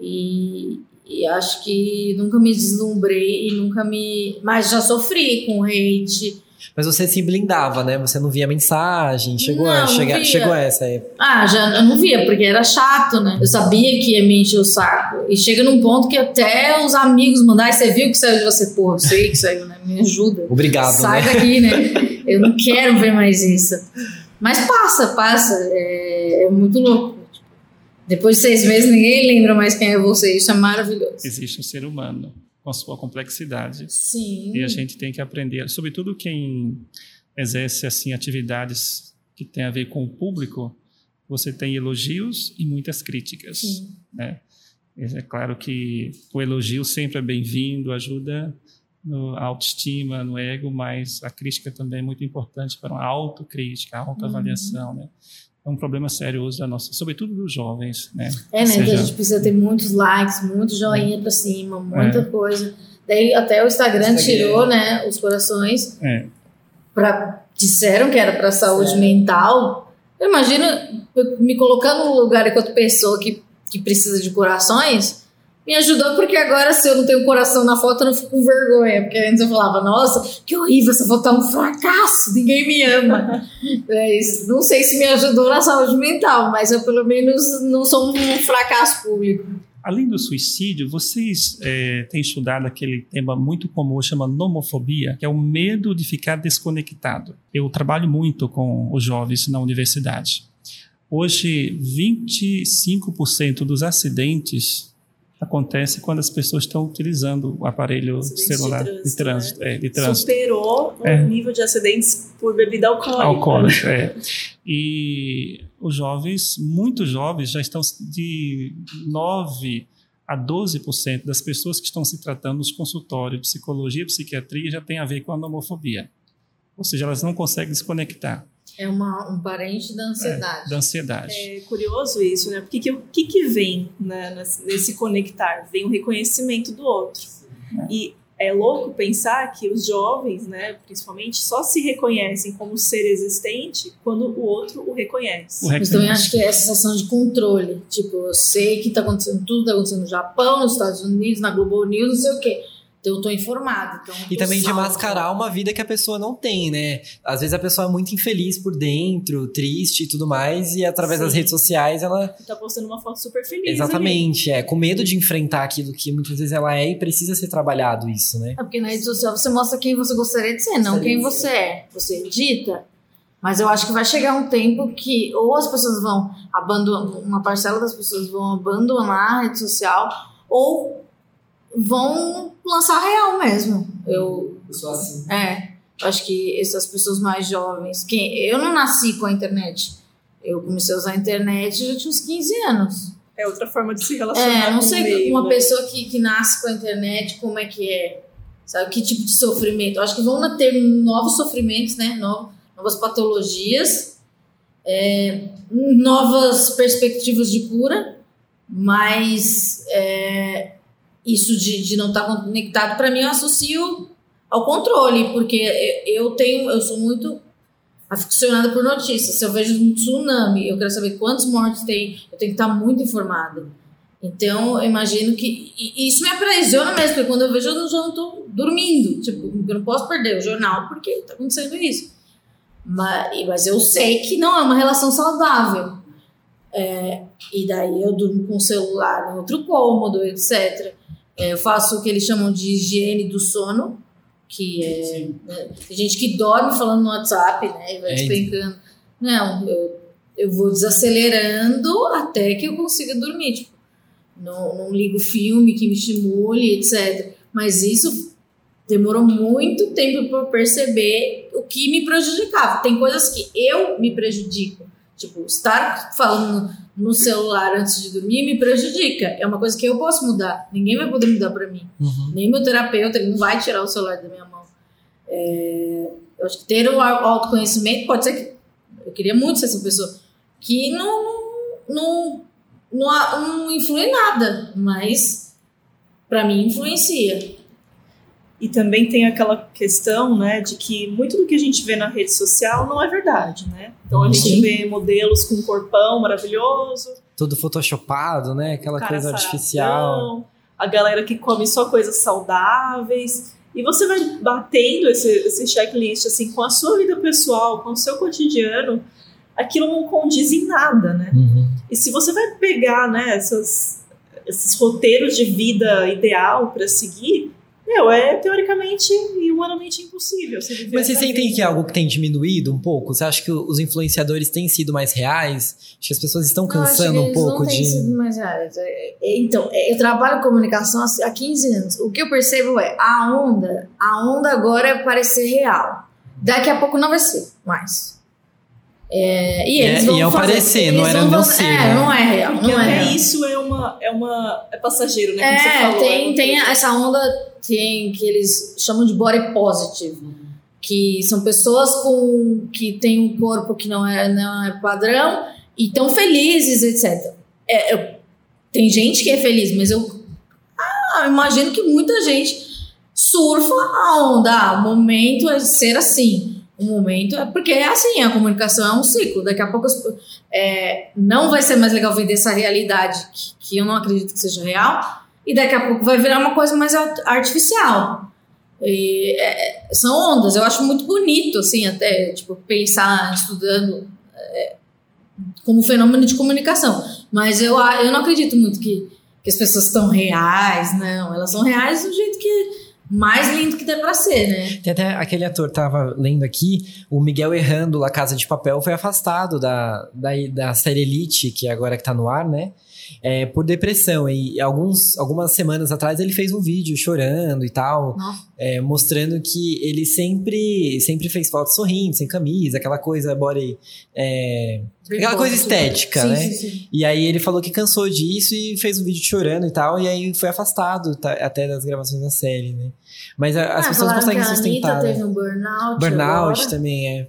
E, e acho que nunca me deslumbrei e nunca me. Mas já sofri com hate. Mas você se blindava, né? Você não via mensagem. Chegou, Não, a, não chega, via. chegou a essa época. Ah, já eu não via, porque era chato, né? Eu sabia que ia me encher o saco. E chega num ponto que até os amigos mandar, você viu que saiu de você? Porra, eu sei que saiu, né? Me ajuda. Obrigado, Sai né? daqui, né? (laughs) Eu não quero ver mais isso. Mas passa, passa. É, é muito louco. Depois de seis meses, ninguém lembra mais quem é você. Isso é maravilhoso. Existe um ser humano com a sua complexidade Sim. e a gente tem que aprender, sobretudo quem exerce assim atividades que tem a ver com o público, você tem elogios e muitas críticas, Sim. né? É claro que o elogio sempre é bem-vindo, ajuda no autoestima, no ego, mas a crítica também é muito importante para uma autocrítica, a autoavaliação, né? É um problema sério hoje da nossa, sobretudo dos jovens, né? É, né? Seja- a gente precisa ter muitos likes, muito joinha pra cima, muita coisa. Daí até o Instagram, Instagram. tirou, né, os corações. É. Pra, disseram que era pra saúde mental. Eu imagino me colocando no lugar enquanto pessoa que, que precisa de corações. Me ajudou porque agora, se eu não tenho coração na foto, eu não fico com vergonha. Porque antes eu falava, nossa, que horrível, essa foto é um fracasso, ninguém me ama. (laughs) Mas não sei se me ajudou na saúde mental, mas eu pelo menos não sou um fracasso público. Além do suicídio, vocês eh, têm estudado aquele tema muito comum, chama nomofobia, que é o medo de ficar desconectado. Eu trabalho muito com os jovens na universidade. Hoje, 25% dos acidentes acontecem quando as pessoas estão utilizando o aparelho Acidentes de celular trânsito, de trânsito. É, de trânsito. Superou É. o nível de acidentes por bebida alcoólica. alcoólico, (laughs) é. E os jovens, muitos jovens, já estão de 9 a 12% das pessoas que estão se tratando nos consultórios de psicologia e psiquiatria já tem a ver com a nomofobia. Ou seja, elas não conseguem desconectar. É uma, um parente da ansiedade. da ansiedade. É curioso isso, né? Porque que, o que, que vem né, nesse- nesse conectar? Vem o reconhecimento do outro. E é louco pensar que os jovens, né, principalmente, só se reconhecem como ser existente quando o outro o reconhece. O também reconhecimento. acho que é essa sensação de controle. Tipo, eu sei que tá acontecendo tudo, tá acontecendo no Japão, nos Estados Unidos, na Globo News, não sei o quê. Eu tô informada. Então E também de mascarar uma vida que a pessoa não tem, né? Às vezes a pessoa é muito infeliz por dentro, triste e tudo mais, e através das Sim. redes sociais ela. Tá postando uma foto super feliz. ali. Exatamente, é. Com medo de enfrentar aquilo que muitas vezes ela é e precisa ser trabalhado isso, né? É porque na rede social você mostra quem você gostaria de ser, não quem você é. Você edita. Mas eu acho que vai chegar um tempo que ou as pessoas vão abandonar, uma parcela das pessoas vão abandonar a rede social, ou vão lançar real mesmo. Eu, Eu sou assim. é, acho que essas pessoas mais jovens, que eu não nasci com a internet. Eu comecei a usar a internet já tinha uns 15 anos. É outra forma de se relacionar. É, não com o sei meio, uma né? pessoa que, que nasce com a internet, como é que é. Sabe, que tipo de sofrimento? Eu acho que vão ter novos sofrimentos, né? No- Novas patologias, é, novas perspectivas de cura, mas é, isso de, de não estar conectado, para mim, eu associo ao controle, porque eu tenho, eu sou muito aficionada por notícias. Se eu vejo um tsunami, eu quero saber quantos mortos tem, eu tenho que estar muito informada. Então, eu imagino que. E isso me aprisiona mesmo, porque quando eu vejo, eu não estou dormindo. Tipo, eu não posso perder o jornal porque está acontecendo isso. Mas, mas eu sei que não é uma relação saudável. É, e daí eu durmo com o celular em outro cômodo, etc. É, eu faço o que eles chamam de higiene do sono, que é. né, tem gente que dorme falando no WhatsApp, né? E vai É. despencando. Não, eu, eu vou desacelerando até que eu consiga dormir. Tipo, não, não ligo filme que me estimule, etc. Mas isso demorou muito tempo para perceber o que me prejudicava. Tem coisas que eu me prejudico. Tipo, estar falando no celular antes de dormir me prejudica. É uma coisa que eu posso mudar. Ninguém vai poder mudar para mim. Uhum. Nem meu terapeuta, ele não vai tirar o celular da minha mão. É, eu acho que ter o au- autoconhecimento pode ser que. Eu queria muito ser essa pessoa. Que não, não, não, não, não influi nada, mas para mim influencia. E também tem aquela questão, né, de que muito do que a gente vê na rede social não é verdade, né? Então a gente Sim. vê modelos com um corpão maravilhoso, Tudo photoshopado, né? Aquela coisa artificial. a galera que come só coisas saudáveis. E você vai batendo esse, esse checklist assim com a sua vida pessoal, com o seu cotidiano, aquilo não condiz em nada, né? Uhum. E se você vai pegar, né, essas, esses roteiros de vida ideal para seguir, meu, é teoricamente e humanamente impossível. Você viver Mas vocês essa sentem que é algo que tem diminuído um pouco? Você acha que os influenciadores têm sido mais reais? Acho que as pessoas estão cansando que um pouco não têm de. sido mais reais. É, é, Então, é, eu trabalho com comunicação há há 15 anos. O que eu percebo é a onda, a onda agora é parecer real. Daqui a pouco não vai ser mais. É, e eles É, vão e é o fazer- parecer, não era ser, É, né? não é real, Porque não é isso é uma, é uma. É passageiro, né? Como você É, falou. tem, é tem uma- essa onda tem, que eles chamam de body positive, que são pessoas com que têm um corpo que não é, não é padrão e estão felizes, etc. É, eu- tem gente que é feliz, mas eu, ah, eu imagino que muita gente surfa a onda. Ah, o momento é ser assim. O momento é porque é assim, a comunicação é um ciclo. Daqui a pouco é, não vai ser mais legal vender essa realidade que, que eu não acredito que seja real e daqui a pouco vai virar uma coisa mais art- artificial. E, é, são ondas, eu acho muito bonito, assim, até, tipo, pensar estudando é, como fenômeno de comunicação. Mas eu, eu não acredito muito que, que as pessoas estão reais, não. Elas são reais do jeito que mais lindo que tem pra ser, né? Tem até aquele ator, tava lendo aqui, o Miguel Errando, La Casa de Papel, foi afastado da, da, da série Elite, que agora que tá no ar, né? É, por depressão. E alguns, algumas semanas atrás ele fez um vídeo chorando e tal, é, mostrando que ele sempre, sempre fez foto sorrindo, sem camisa, aquela coisa body. é, Aquela coisa estética, Sim, né? sim, sim. E aí ele falou que cansou disso e fez um vídeo chorando e tal, e aí foi afastado tá, até das gravações da série, né? Mas a- as Ah, pessoas conseguem que a sustentar. Anitta né? teve um burnout. Burnout agora. também é.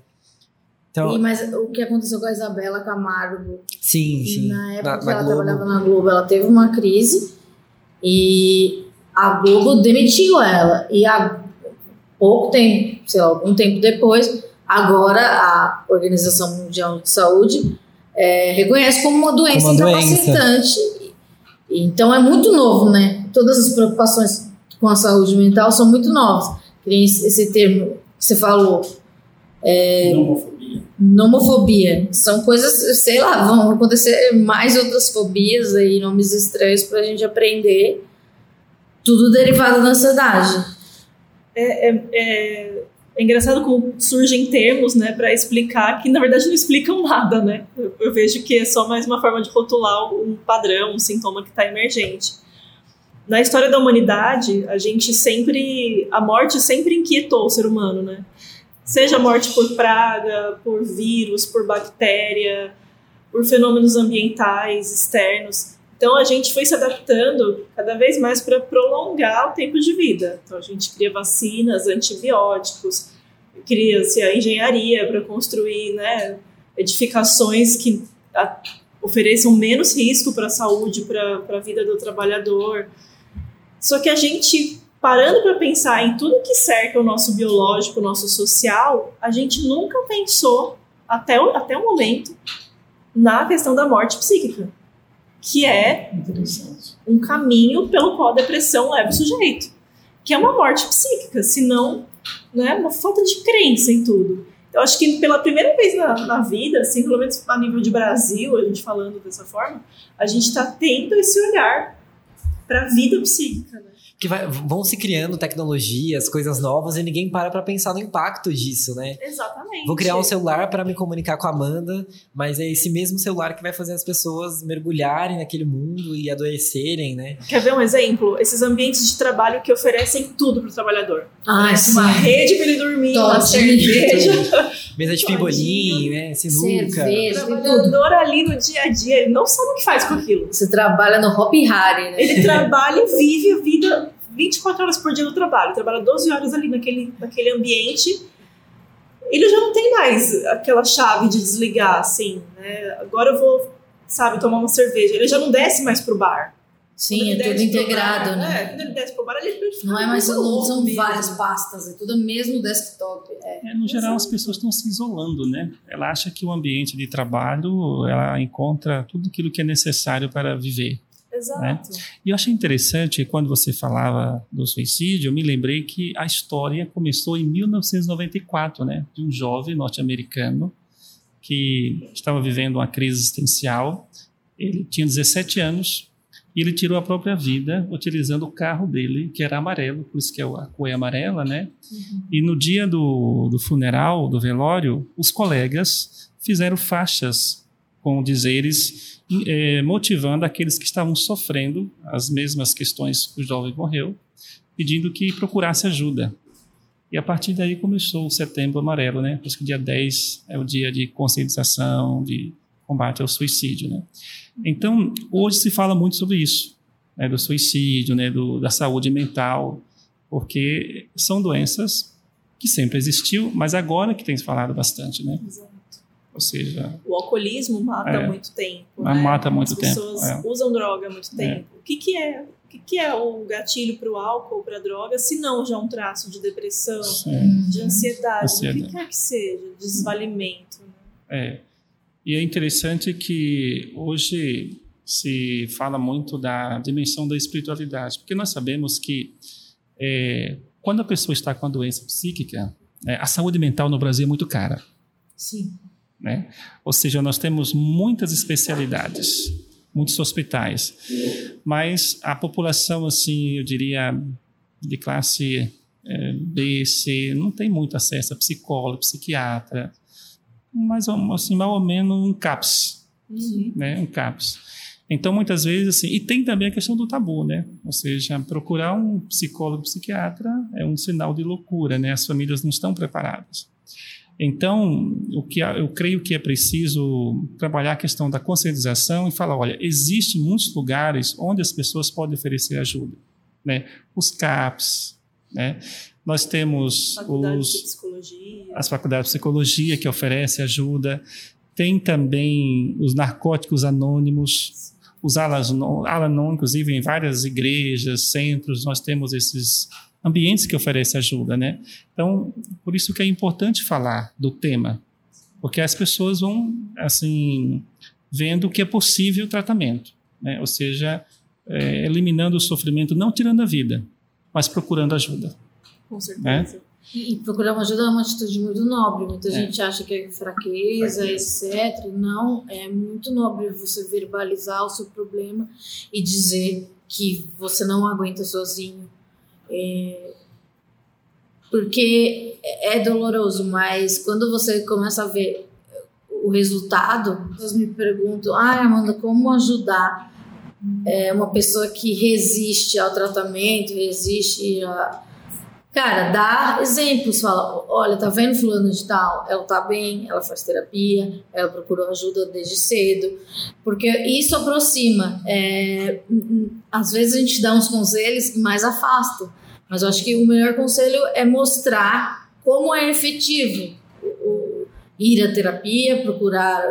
Então, E, mas o que aconteceu com a Isabela Camargo sim, sim. Na época Na- que na ela Globo. trabalhava na Globo, ela teve uma crise e a Globo demitiu ela. E há pouco tempo, sei lá, algum tempo depois, agora a Organização Mundial de Saúde é, reconhece como uma doença Como uma doença. incapacitante. E- Então é muito novo, né? Todas as preocupações com a saúde mental são muito novas. Esse termo que você falou, Nomofobia. Nomofobia. São coisas, sei lá, vão acontecer mais outras fobias aí, nomes estranhos pra gente aprender. Tudo derivado da ansiedade. É, é- é- é engraçado como surgem termos, né, para explicar que na verdade não explicam nada, né? Eu, eu vejo que é só mais uma forma de rotular um padrão, um sintoma que está emergente. Na história da humanidade, a gente sempre, a morte sempre inquietou o ser humano, né? Seja morte por praga, por vírus, por bactéria, por fenômenos ambientais externos. Então a gente foi se adaptando cada vez mais para prolongar o tempo de vida. Então a gente cria vacinas, antibióticos, cria-se a engenharia para construir né, edificações que ofereçam menos risco para a saúde, para a vida do trabalhador. Só que a gente, parando para pensar em tudo que cerca o nosso biológico, o nosso social, a gente nunca pensou, até o, até o momento, na questão da morte psíquica, que é um caminho pelo qual a depressão leva o sujeito, que é uma morte psíquica, senão né, uma falta de crença em tudo. Eu acho que pela primeira vez na, na vida, assim, pelo menos a nível de Brasil, a gente falando dessa forma, a gente está tendo esse olhar para a vida psíquica. Né? Que vai- vão se criando tecnologias, coisas novas e ninguém para pra pensar no impacto disso, né? Exatamente. Vou criar um celular para me comunicar com a Amanda, mas é esse mesmo celular que vai fazer as pessoas mergulharem naquele mundo e adoecerem, né? Quer ver um exemplo? Esses ambientes de trabalho que oferecem tudo para o trabalhador. Ah, Uma rede para ele dormir, uma Todinho. cerveja. (laughs) Mesa de pimbolim, né? Sinuca. Cerveja, O trabalhador ali no dia a dia, ele não sabe o que faz com aquilo. Você trabalha no Hop Harry, né? Ele trabalha e vive a vida 24 horas por dia no trabalho. Trabalha 12 horas ali naquele, naquele ambiente. Ele já não tem mais aquela chave de desligar, assim, né? Agora eu vou, sabe, tomar uma cerveja. Ele já não desce mais pro bar. Sim, ele é tudo integrado, bar, né? É, quando ele desce pro bar, ele fica Não é mais não são mesmo. várias pastas, é tudo mesmo desktop. É. É, no geral, as pessoas estão se isolando, né? Ela acha que o ambiente de trabalho, ela encontra tudo aquilo que é necessário para viver. Exato. E eu achei interessante, quando você falava do suicídio, eu me lembrei que a história começou em 1994, né? De um jovem norte-americano que estava vivendo uma crise existencial. Ele tinha 17 anos e ele tirou a própria vida utilizando o carro dele, que era amarelo, por isso que é a cor é amarela, né? E no dia do, do funeral, do velório, os colegas fizeram faixas com dizeres eh, motivando aqueles que estavam sofrendo as mesmas questões que o jovem morreu, pedindo que procurasse ajuda. E a partir daí começou o Setembro Amarelo, né? Por isso que dia 10 é o dia de conscientização, de combate ao suicídio, né? Então, hoje se fala muito sobre isso, né? do suicídio, né? Do, da saúde mental, porque são doenças que sempre existiu, mas agora que tem se falado bastante, né? Exato. Ou seja, O alcoolismo mata É. há muito tempo. Né? mata muito As tempo, pessoas é. usam droga há muito tempo. O que, que é? O que, que é o gatilho para o álcool, para a droga, se não já um traço de depressão, sim. de ansiedade, o Ansiedade. que quer que seja, desvalimento. né? É. E é interessante que hoje se fala muito da dimensão da espiritualidade, porque nós sabemos que é, quando a pessoa está com a doença psíquica, é, a saúde mental no Brasil é muito cara. Sim. Né? Ou seja, nós temos muitas especialidades, muitos hospitais, mas a população, assim, eu diria, de classe eh, B, C, não tem muito acesso a psicólogo, psiquiatra, mas assim, mal ou menos um CAPS, né? Um CAPS. Então, muitas vezes, assim, e tem também a questão do tabu, né? Ou seja, procurar um psicólogo, psiquiatra é um sinal de loucura, né? As famílias não estão preparadas. Então, o que eu creio que é preciso trabalhar a questão da conscientização e falar, olha, existem muitos lugares onde as pessoas podem oferecer ajuda, né? Os CAPs, Né? Nós temos Faculdade de os, as faculdades de psicologia que oferece ajuda, tem também os narcóticos anônimos, os Al-Anon, Al-Anon, inclusive em várias igrejas, centros, nós temos esses ambientes que oferecem ajuda, né? Então, por isso que é importante falar do tema, porque as pessoas vão, assim, vendo que é possível o tratamento, né? Ou seja, é, eliminando o sofrimento, não tirando a vida, mas procurando ajuda. Com certeza. E, e procurar uma ajuda é uma atitude muito nobre. Muita É. gente acha que é fraqueza, etc. Não, é muito nobre você verbalizar o seu problema e dizer que você não aguenta sozinho. É, porque é doloroso, mas quando você começa a ver o resultado, pessoas me perguntam: ah, Amanda, como ajudar é, uma pessoa que resiste ao tratamento, resiste a. Cara, dá exemplos, fala, olha, tá vendo fulano de tal? Ela tá bem, ela faz terapia, ela procurou ajuda desde cedo, porque isso aproxima. É, às vezes a gente dá uns conselhos que mais afastam, mas eu acho que o melhor conselho é mostrar como é efetivo o- ir à terapia, procurar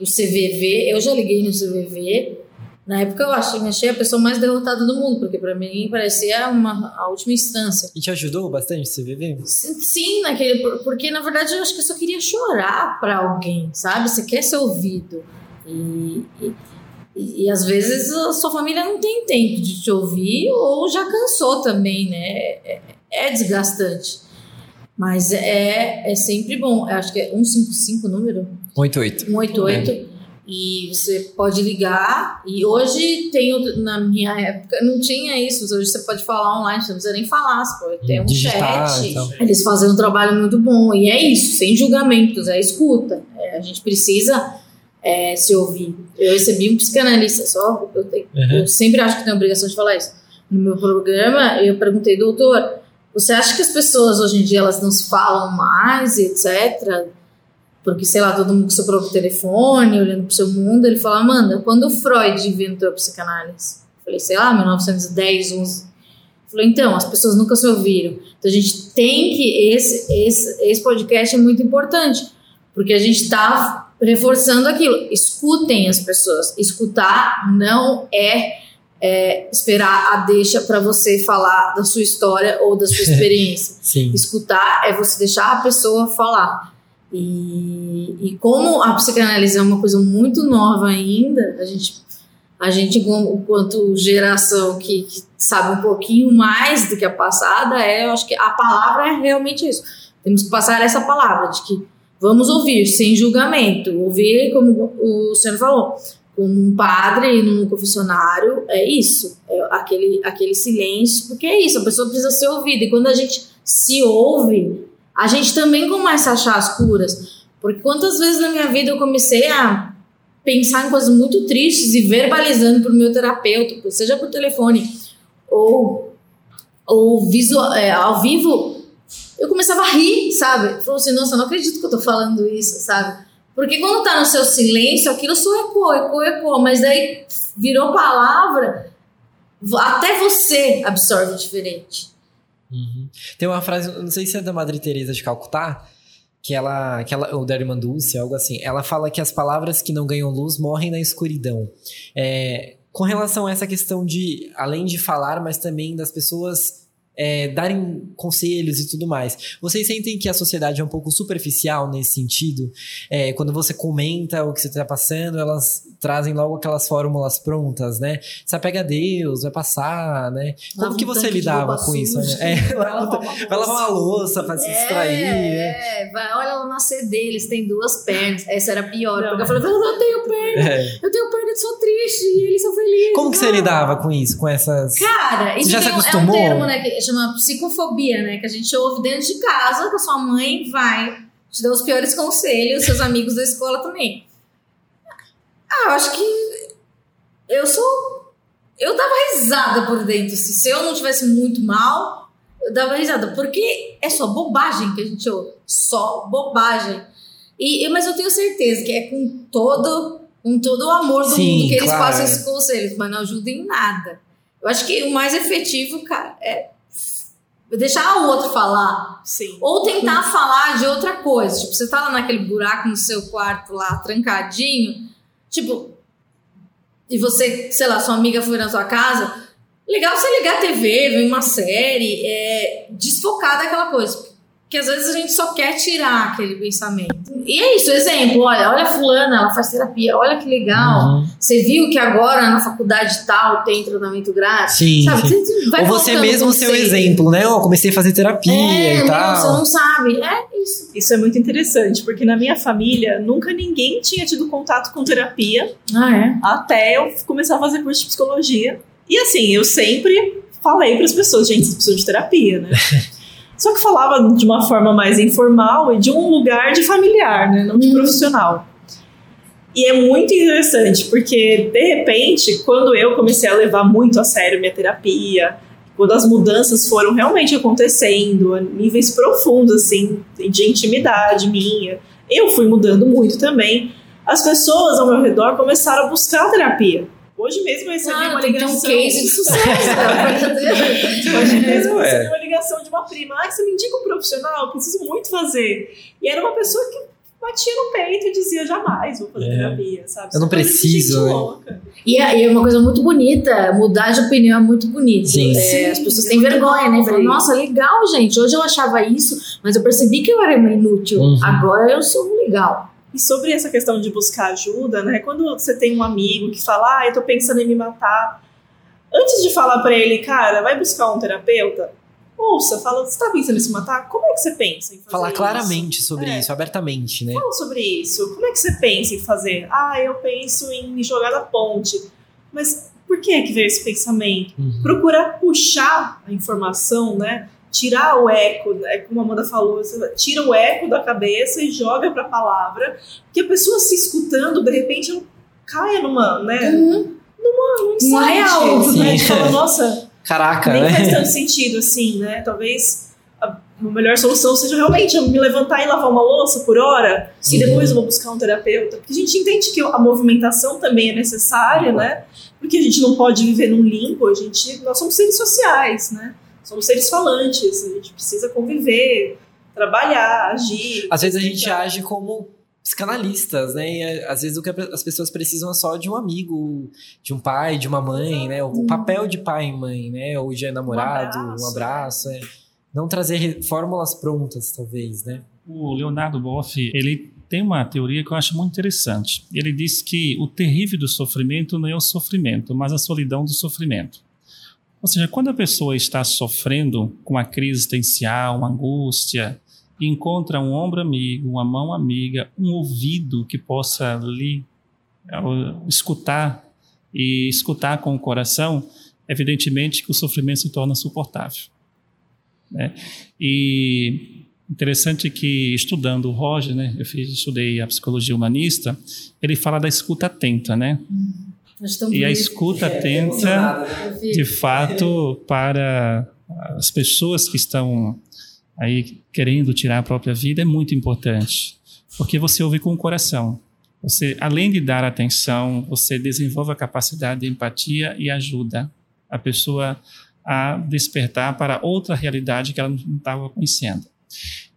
o CVV. Eu já liguei no CVV. Na época eu achei, me achei a pessoa mais derrotada do mundo, porque para mim parecia uma, a última instância. E te ajudou bastante o CVV? Sim, naquele, porque na verdade eu acho que eu só queria chorar para alguém, sabe? Você quer ser ouvido. E, e, e, às vezes a sua família não tem tempo de te ouvir ou já cansou também, né? É, é desgastante. Mas é, é sempre bom. Eu acho que é 155 o número? 88. 188 e você pode ligar. E hoje tem na minha época não tinha isso hoje você pode falar online você não precisa nem falar você pode ter um Digitar, chat. então. eles fazem um trabalho muito bom e é isso sem julgamentos é escuta. É, a gente precisa é, se ouvir. Eu recebi um psicanalista só eu, tenho- Uhum. eu sempre acho que tenho a obrigação de falar isso. No meu programa eu perguntei doutor você acha que as pessoas hoje em dia elas não se falam mais etc porque, sei lá, todo mundo com seu próprio telefone, olhando pro seu mundo, ele fala, Amanda, quando o Freud inventou a psicanálise? Eu falei, sei lá, 1910, 11. Ele falou, então, as pessoas nunca se ouviram. Então a gente tem que, esse, esse, esse podcast é muito importante, porque a gente está reforçando aquilo. Escutem as pessoas. Escutar não é, é esperar a deixa para você falar da sua história ou da sua (laughs) experiência. Sim. Escutar é você deixar a pessoa falar. E, e como a psicanálise é uma coisa muito nova ainda, a gente, a gente enquanto geração que, que sabe um pouquinho mais do que a passada, é, eu acho que a palavra é realmente isso. Temos que passar essa palavra de que vamos ouvir sem julgamento, ouvir como o senhor falou, como um padre num confessionário, é isso, é aquele, aquele silêncio, porque é isso, a pessoa precisa ser ouvida, e quando a gente se ouve, a gente também começa a achar as curas. Porque quantas vezes na minha vida eu comecei a pensar em coisas muito tristes e verbalizando para o meu terapeuta, seja por telefone ou, ou visual, é, ao vivo, eu começava a rir, sabe? Falou assim, nossa, não acredito que eu tô falando isso, sabe? Porque quando tá no seu silêncio, aquilo só ecoa, ecoa, ecoa, mas daí virou palavra, até você absorve diferente. Uhum. Tem uma frase, não sei se é da Madre Teresa de Calcutá, que ela, que ela ou da Irmã Dulce, algo assim. Ela fala que as palavras que não ganham luz morrem na escuridão. É, com relação a essa questão de, além de falar, mas também das pessoas é, darem conselhos e tudo mais. Vocês sentem que a sociedade é um pouco superficial nesse sentido? É, quando você comenta o que você está passando, elas trazem logo aquelas fórmulas prontas, né? Se apega a Deus, vai passar, né? Como Lava que um você de lidava com isso? Né? É, (laughs) Vai lavar uma vai lavar uma louça pra se distrair, né? É, vai, olha lá nascer deles, tem duas pernas. Essa era pior, Não. porque eu falei, eu não tenho perna, É. eu tenho perna, eu sou triste, e eles são felizes. Como que você lidava com isso, com essas... Cara, isso já se tem um- acostumou? é um termo, né, que chama psicofobia, né, que a gente ouve dentro de casa, que a sua mãe vai te dar os piores conselhos, seus amigos da escola também. Ah, eu acho que eu sou... Eu dava risada por dentro, assim. se eu não tivesse muito mal, eu dava risada, porque é só bobagem que a gente ouve, só bobagem. E, mas eu tenho certeza que é com todo, com todo o amor do Sim, mundo que eles claro. passam esses conselhos, mas não ajudam em nada. Eu acho que o mais efetivo, cara, é deixar o outro falar. Sim. Ou tentar falar de outra coisa. Tipo, você tá lá naquele buraco no seu quarto lá, trancadinho. Tipo, e você, sei lá, sua amiga foi na sua casa. Legal você ligar a TV, ver uma série, é, desfocar daquela coisa. Porque às vezes a gente só quer tirar aquele pensamento. E é isso, exemplo, olha, olha a fulana, ela faz terapia, olha que legal. Uhum. Você viu que agora na faculdade tal tem tratamento grátis. Sim, Sabe? sim. Você vai Ou você mesmo o conceito. exemplo, né? Ó, comecei a fazer terapia É, e não, tal. você não sabe. É isso. Isso é muito interessante, porque na minha família nunca ninguém tinha tido contato com terapia Ah, é? até eu começar a fazer curso de psicologia. E assim, eu sempre falei para as pessoas, gente, vocês precisam de terapia, né? (laughs) Só que falava de uma forma mais informal e de um lugar de familiar, né? Não de Uhum. profissional. E é muito interessante, porque de repente, quando eu comecei a levar muito a sério minha terapia, quando as mudanças foram realmente acontecendo a níveis profundos, assim, de intimidade minha, eu fui mudando muito também. As pessoas ao meu redor começaram a buscar a terapia. Hoje mesmo eu recebi Ah, uma ligação. um case de sucesso. (laughs) né? Hoje mesmo eu É. recebi uma ligação de uma prima. Ah, você me indica um profissional? Eu preciso muito fazer. E era uma pessoa que batia no peito e dizia jamais vou fazer É. terapia, sabe? Eu não de preciso, né? E é, e é uma coisa muito bonita, mudar de opinião é muito bonito. Sim. É, Sim, as pessoas é têm vergonha, né? Falam, nossa, legal, gente. Hoje eu achava isso, mas eu percebi que eu era inútil. Uhum. Agora eu sou legal. E sobre essa questão de buscar ajuda, né? Quando você tem um amigo que fala, ah, eu tô pensando em me matar, antes de falar pra ele, cara, vai buscar um terapeuta, ouça, fala, você tá pensando em se matar? Como é que você pensa em fazer Falar isso? claramente sobre É. isso, abertamente, né? Fala sobre isso. Como é que você pensa em fazer? Ah, eu penso em me jogar da ponte. Mas por que que veio esse pensamento? Uhum. Procurar puxar a informação, né? Tirar o eco, né? como a Amanda falou, você tira o eco da cabeça e joga para a palavra, que a pessoa se escutando, de repente, ela caia numa, né? Uhum. Num insight, Uma real. né? Falar, nossa, Caraca, nem faz né? tanto (laughs) sentido assim, né? Talvez a melhor solução seja realmente eu me levantar e lavar uma louça por hora Sim. e depois eu vou buscar um terapeuta. Porque a gente entende que a movimentação também é necessária, né? Porque a gente não pode viver num limbo, a gente, nós somos seres sociais, né? Somos seres falantes, a gente precisa conviver, trabalhar, agir. Às vezes a gente age como psicanalistas, né? E é, às vezes o que as pessoas precisam é só de um amigo, de um pai, de uma mãe, né? O papel de pai e mãe, né? Ou de namorado, um abraço, abraço, é. Não trazer fórmulas prontas, talvez, né? O Leonardo Boff, ele tem uma teoria que eu acho muito interessante. Ele diz que o terrível do sofrimento não é o sofrimento, mas a solidão do sofrimento. Ou seja, quando a pessoa está sofrendo com uma crise existencial, uma angústia, encontra um ombro amigo, uma mão amiga, um ouvido que possa lhe eh, escutar e escutar com o coração, evidentemente que o sofrimento se torna suportável. Né? E interessante que estudando o Roger, né, eu fiz, estudei a psicologia humanista, ele fala da escuta atenta, né? Estamos E a escuta É, atenta, vi. de fato, para as pessoas que estão aí querendo tirar a própria vida é muito importante, porque você ouve com o coração. Você, além de dar atenção, você desenvolve a capacidade de empatia e ajuda a pessoa a despertar para outra realidade que ela não estava conhecendo.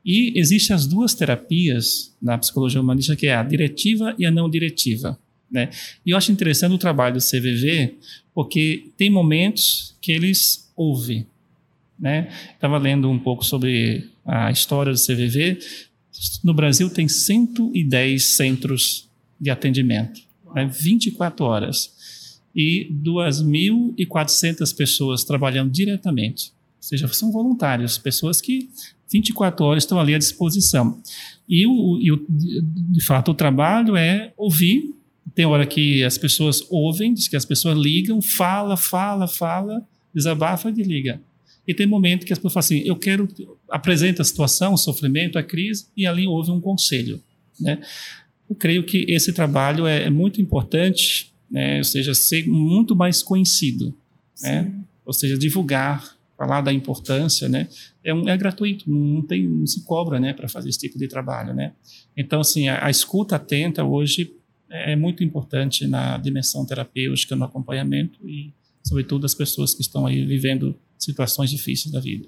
E existem as duas terapias na psicologia humanista, que é a diretiva e a não diretiva. Né? E eu acho interessante o trabalho do CVV, porque tem momentos que eles ouvem. Né? Estava lendo um pouco sobre a história do CVV. No Brasil tem 110 centros de atendimento, né? 24 horas. E 2.400 pessoas trabalhando diretamente. Ou seja, são voluntários, pessoas que 24 horas estão ali à disposição. E, o, e o, de fato, o trabalho é ouvir. Tem hora que as pessoas ouvem, diz que as pessoas ligam, fala, fala, fala, desabafa e desliga. E tem momento que as pessoas falam assim, eu quero, apresenta a situação, o sofrimento, a crise, e ali houve um conselho. Né? Eu creio que esse trabalho é, é muito importante, né? ou seja, ser muito mais conhecido. Né? Ou seja, divulgar, falar da importância, né? É, um, é gratuito, não, tem, não se cobra, né, para fazer esse tipo de trabalho, né? Então, assim, a, a escuta atenta hoje é, é muito importante na dimensão terapêutica, no acompanhamento e, sobretudo, as pessoas que estão aí vivendo situações difíceis da vida.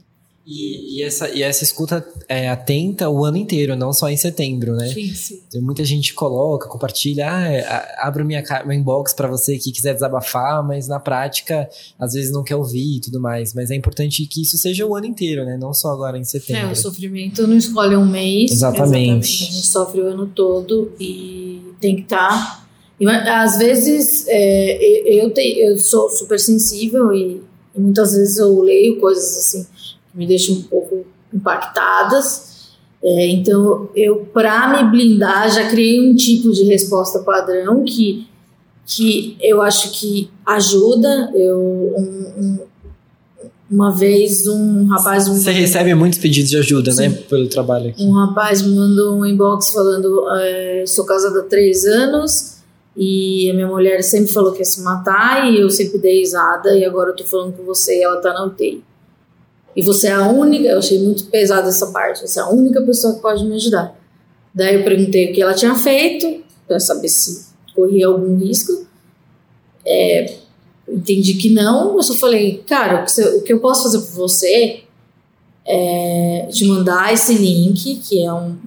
E, e essa, e essa escuta é atenta o ano inteiro, não só em setembro, né? Sim, sim. Tem Muita gente coloca, compartilha, ah, é, a- abro minha, meu inbox para você que quiser desabafar, mas na prática, às vezes não quer ouvir e tudo mais. Mas é importante que isso seja o ano inteiro, né? Não só agora em É, setembro. o sofrimento não escolhe um mês. A Exatamente. gente sofre o ano todo e tem que estar. Às vezes é, eu, te- eu sou super sensível e, e muitas vezes eu leio coisas assim que me deixam um pouco impactadas. É, então eu, para me blindar, já criei um tipo de resposta padrão que, que eu acho que ajuda. Eu, um- um- uma vez um rapaz. Você recebe muitos pedidos de ajuda, né? Pelo trabalho aqui. Um rapaz me mandou um inbox falando: é, sou casada há três anos e a minha mulher sempre falou que ia se matar e eu sempre dei risada e agora eu tô falando com você e ela tá na UTI. E você é a única, eu achei muito pesada essa parte, você é a única pessoa que pode me ajudar. Daí eu perguntei o que ela tinha feito, para saber se corria algum risco. É, entendi que não, eu só falei, cara, o que, eu posso fazer por você é te mandar esse link, que é um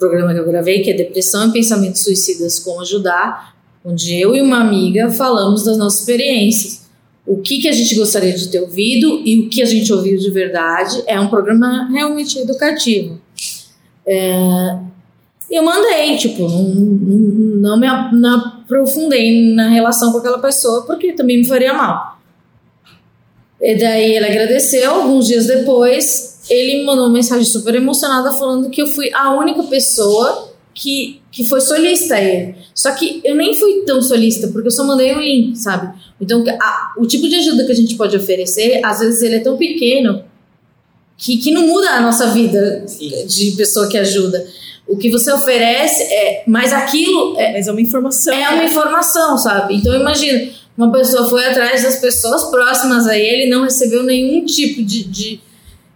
programa que eu gravei, que é Depressão e Pensamentos Suicidas Como Ajudar, onde eu e uma amiga falamos das nossas experiências. O que, que a gente gostaria de ter ouvido e o que a gente ouviu de verdade. É um programa realmente educativo. É, eu mandei, tipo, não, não, não me aprofundei na relação com aquela pessoa, porque também me faria mal. E daí ele agradeceu, alguns dias depois, ele me mandou uma mensagem super emocionada falando que eu fui a única pessoa que, que foi solista a ele. Só que eu nem fui tão solista, porque eu só mandei um link, sabe? Então, a- o tipo de ajuda que a gente pode oferecer, às vezes ele é tão pequeno que, que não muda a nossa vida de pessoa que ajuda. O que você oferece é. Mas aquilo é, Mas é uma informação. é uma informação, sabe? Então imagina, uma pessoa foi atrás das pessoas próximas a ele, não recebeu nenhum tipo de, de,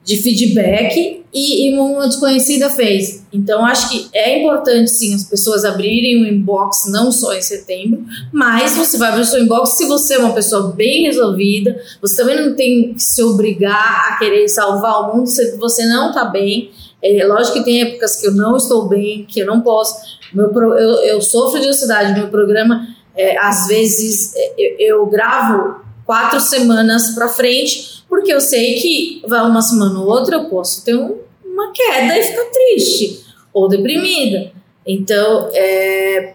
de feedback e, e uma desconhecida fez. Então acho que é importante sim as pessoas abrirem o inbox não só em setembro, mas você vai abrir o seu inbox se você é uma pessoa bem resolvida, você também não tem que se obrigar a querer salvar o mundo se você não tá bem. É lógico que tem épocas que eu não estou bem, que eu não posso. Meu, pro- eu, eu sofro de ansiedade, meu programa, é, às vezes, é, eu, eu gravo quatro semanas pra frente, porque eu sei que vai uma semana ou outra eu posso ter um- uma queda e ficar triste ou deprimida. Então, é,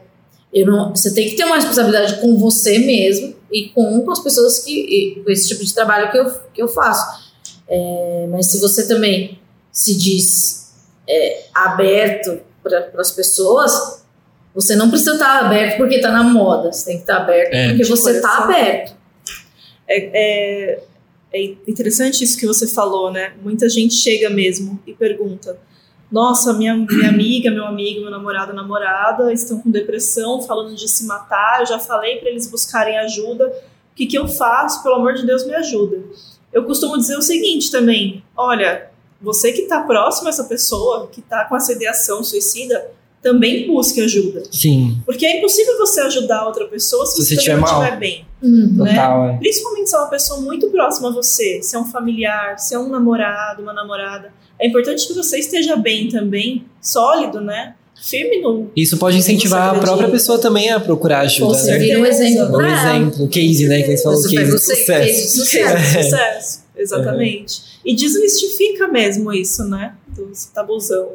eu não, você tem que ter uma responsabilidade com você mesmo e com, com as pessoas que. e com esse tipo de trabalho que eu, que eu faço. É, mas se você também se diz é, aberto para as pessoas, você não precisa estar aberto porque está na moda. Você tem que estar aberto É. porque Tipo, você está essa- aberto. É, é, interessante isso que você falou, né? Muita gente chega mesmo e pergunta: Nossa, minha, minha amiga, meu amigo, meu namorado, namorada estão com depressão, falando de se matar. Eu já falei para eles buscarem ajuda. O que, que eu faço? Pelo amor de Deus, me ajuda. Eu costumo dizer o seguinte também: Olha, você que está próximo a essa pessoa, que está com essa ideação suicida, também busque ajuda. Sim, Porque é impossível você ajudar outra pessoa se, Se você não estiver bem. Uhum. total, é. Principalmente se é uma pessoa muito próxima a você, se é um familiar, se é um namorado, uma namorada. É importante que você esteja bem também, sólido, né? Firme no. Isso pode incentivar a própria pessoa também a procurar ajuda, né? vira um exemplo Um ela. exemplo, case, né? Que eles falam case o seu sucesso. case de sucesso. de (laughs) sucesso. Exatamente. E desmistifica mesmo isso, né? Do tabuzão.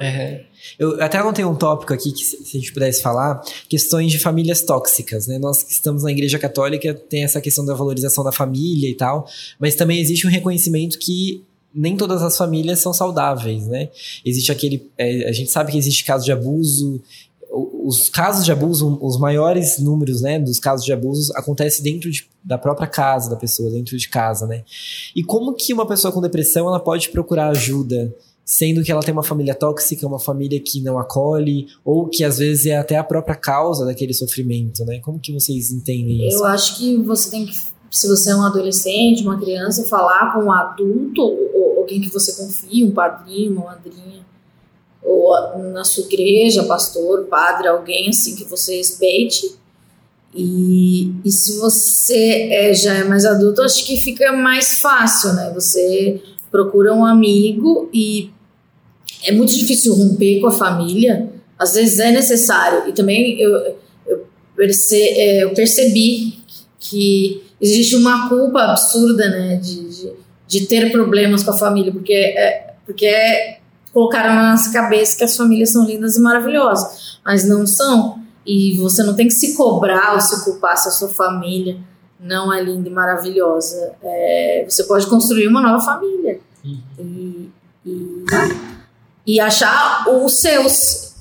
É. Eu até anotei um tópico aqui que, se a gente pudesse falar, questões de famílias tóxicas, né? Nós que estamos na Igreja Católica tem essa questão da valorização da família e tal, mas também existe um reconhecimento que nem todas as famílias são saudáveis, né? Existe aquele, é, a gente sabe que existe casos de abuso, os casos de abuso, os maiores números, né, dos casos de abuso acontece dentro de- da própria casa da pessoa, dentro de casa, né? E como que uma pessoa com depressão ela pode procurar ajuda sendo que ela tem uma família tóxica, uma família que não acolhe, ou que às vezes é até a própria causa daquele sofrimento, né? Como que vocês entendem isso? Eu acho que você tem que, se você é um adolescente, uma criança, falar com um adulto ou alguém que você confia, um padrinho, uma madrinha, ou na sua igreja, pastor, padre, alguém assim que você respeite. E, e se você é, já é mais adulto, acho que fica mais fácil, né? Você procura um amigo e é muito difícil romper com a família. Às vezes é necessário. E também eu, eu, perce, é, eu percebi que existe uma culpa absurda, né, de, de, de ter problemas com a família, porque é, porque é, colocaram na nossa cabeça que as famílias são lindas e maravilhosas, mas não são. E você não tem que se cobrar ou se culpar se a sua família não é linda e maravilhosa. É, você pode construir uma nova família uhum. e, e, e achar os seus.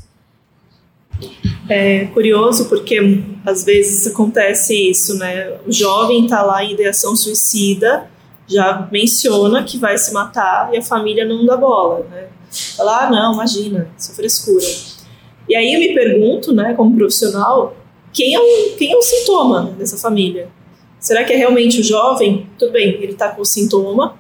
É curioso porque às vezes acontece isso, né? O jovem está lá em ideação suicida, já menciona que vai se matar e a família não dá bola, né? Fala, ah, não, imagina, isso é frescura. E aí eu me pergunto, né, como profissional, quem é o, quem é o sintoma dessa família? Será que é realmente o jovem? Tudo bem, ele está com o sintoma,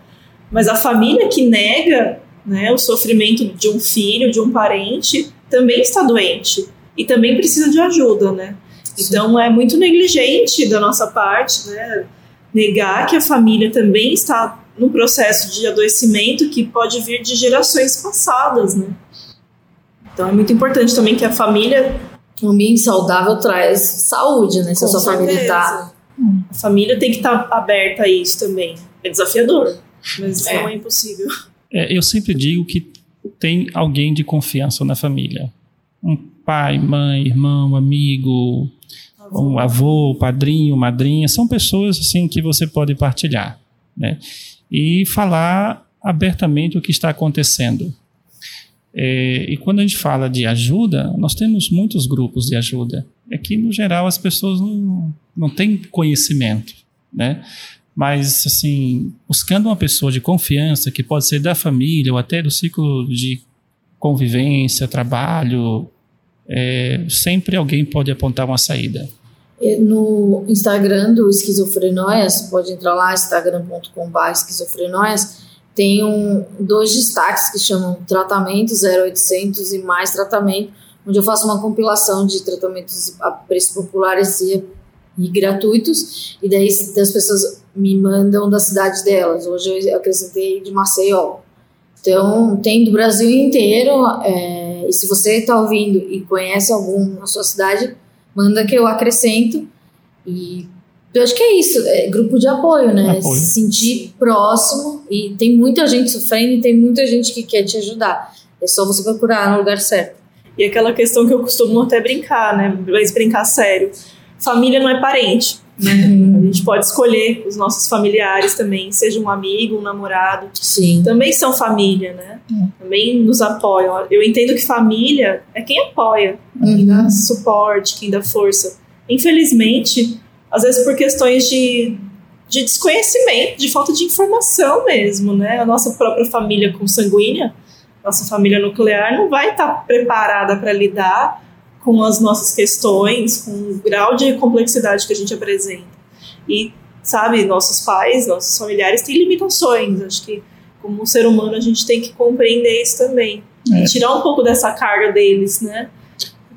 mas a família que nega né, o sofrimento de um filho, de um parente, também está doente e também precisa de ajuda, né? Sim. Então é muito negligente da nossa parte, né, negar que a família também está num processo de adoecimento que pode vir de gerações passadas, né? Então é muito importante também que a família um ambiente saudável traz saúde, né? Se a sua certeza. família está a família tem que estar tá aberta a isso também. É desafiador, mas é. não é impossível. É, eu sempre digo que tem alguém de confiança na família. Um pai, mãe, irmão, amigo, avô. um avô, padrinho, madrinha, são pessoas assim que você pode partilhar, né? E falar abertamente o que está acontecendo. É, e quando a gente fala de ajuda, nós temos muitos grupos de ajuda. É que, no geral, as pessoas não, não têm conhecimento, né? Mas, assim, buscando uma pessoa de confiança, que pode ser da família ou até do ciclo de convivência, trabalho, é, sempre alguém pode apontar uma saída. No Instagram do Esquizofrenóias, pode entrar lá, instagram.com.br esquizofrenóias, tem um, dois destaques que chamam Tratamento 0800 e Mais Tratamento, onde eu faço uma compilação de tratamentos a preço populares e, e gratuitos, e daí as pessoas me mandam da cidade delas. Hoje eu acrescentei de Maceió. Então, tem do Brasil inteiro, é, e se você está ouvindo e conhece algum na sua cidade, manda que eu acrescento. E eu acho que é isso, é grupo de apoio, né? Apoio. Se sentir próximo e tem muita gente sofrendo e tem muita gente que quer te ajudar. É só você procurar no lugar certo. E aquela questão que eu costumo até brincar, né? Mas brincar sério. Família não é parente. Né? Uhum. A gente pode escolher os nossos familiares também, seja um amigo, um namorado. Sim. Também são família, né? Uhum. Também nos apoiam. Eu entendo que família é quem apoia, uhum. quem dá suporte, quem dá força. Infelizmente, às vezes por questões de, de desconhecimento, de falta de informação mesmo, né? A nossa própria família consanguínea, nossa família nuclear, não vai estar preparada para lidar com as nossas questões, com o grau de complexidade que a gente apresenta. E, sabe, nossos pais, nossos familiares têm limitações. Acho que, como um ser humano, a gente tem que compreender isso também. É. E tirar um pouco dessa carga deles, né?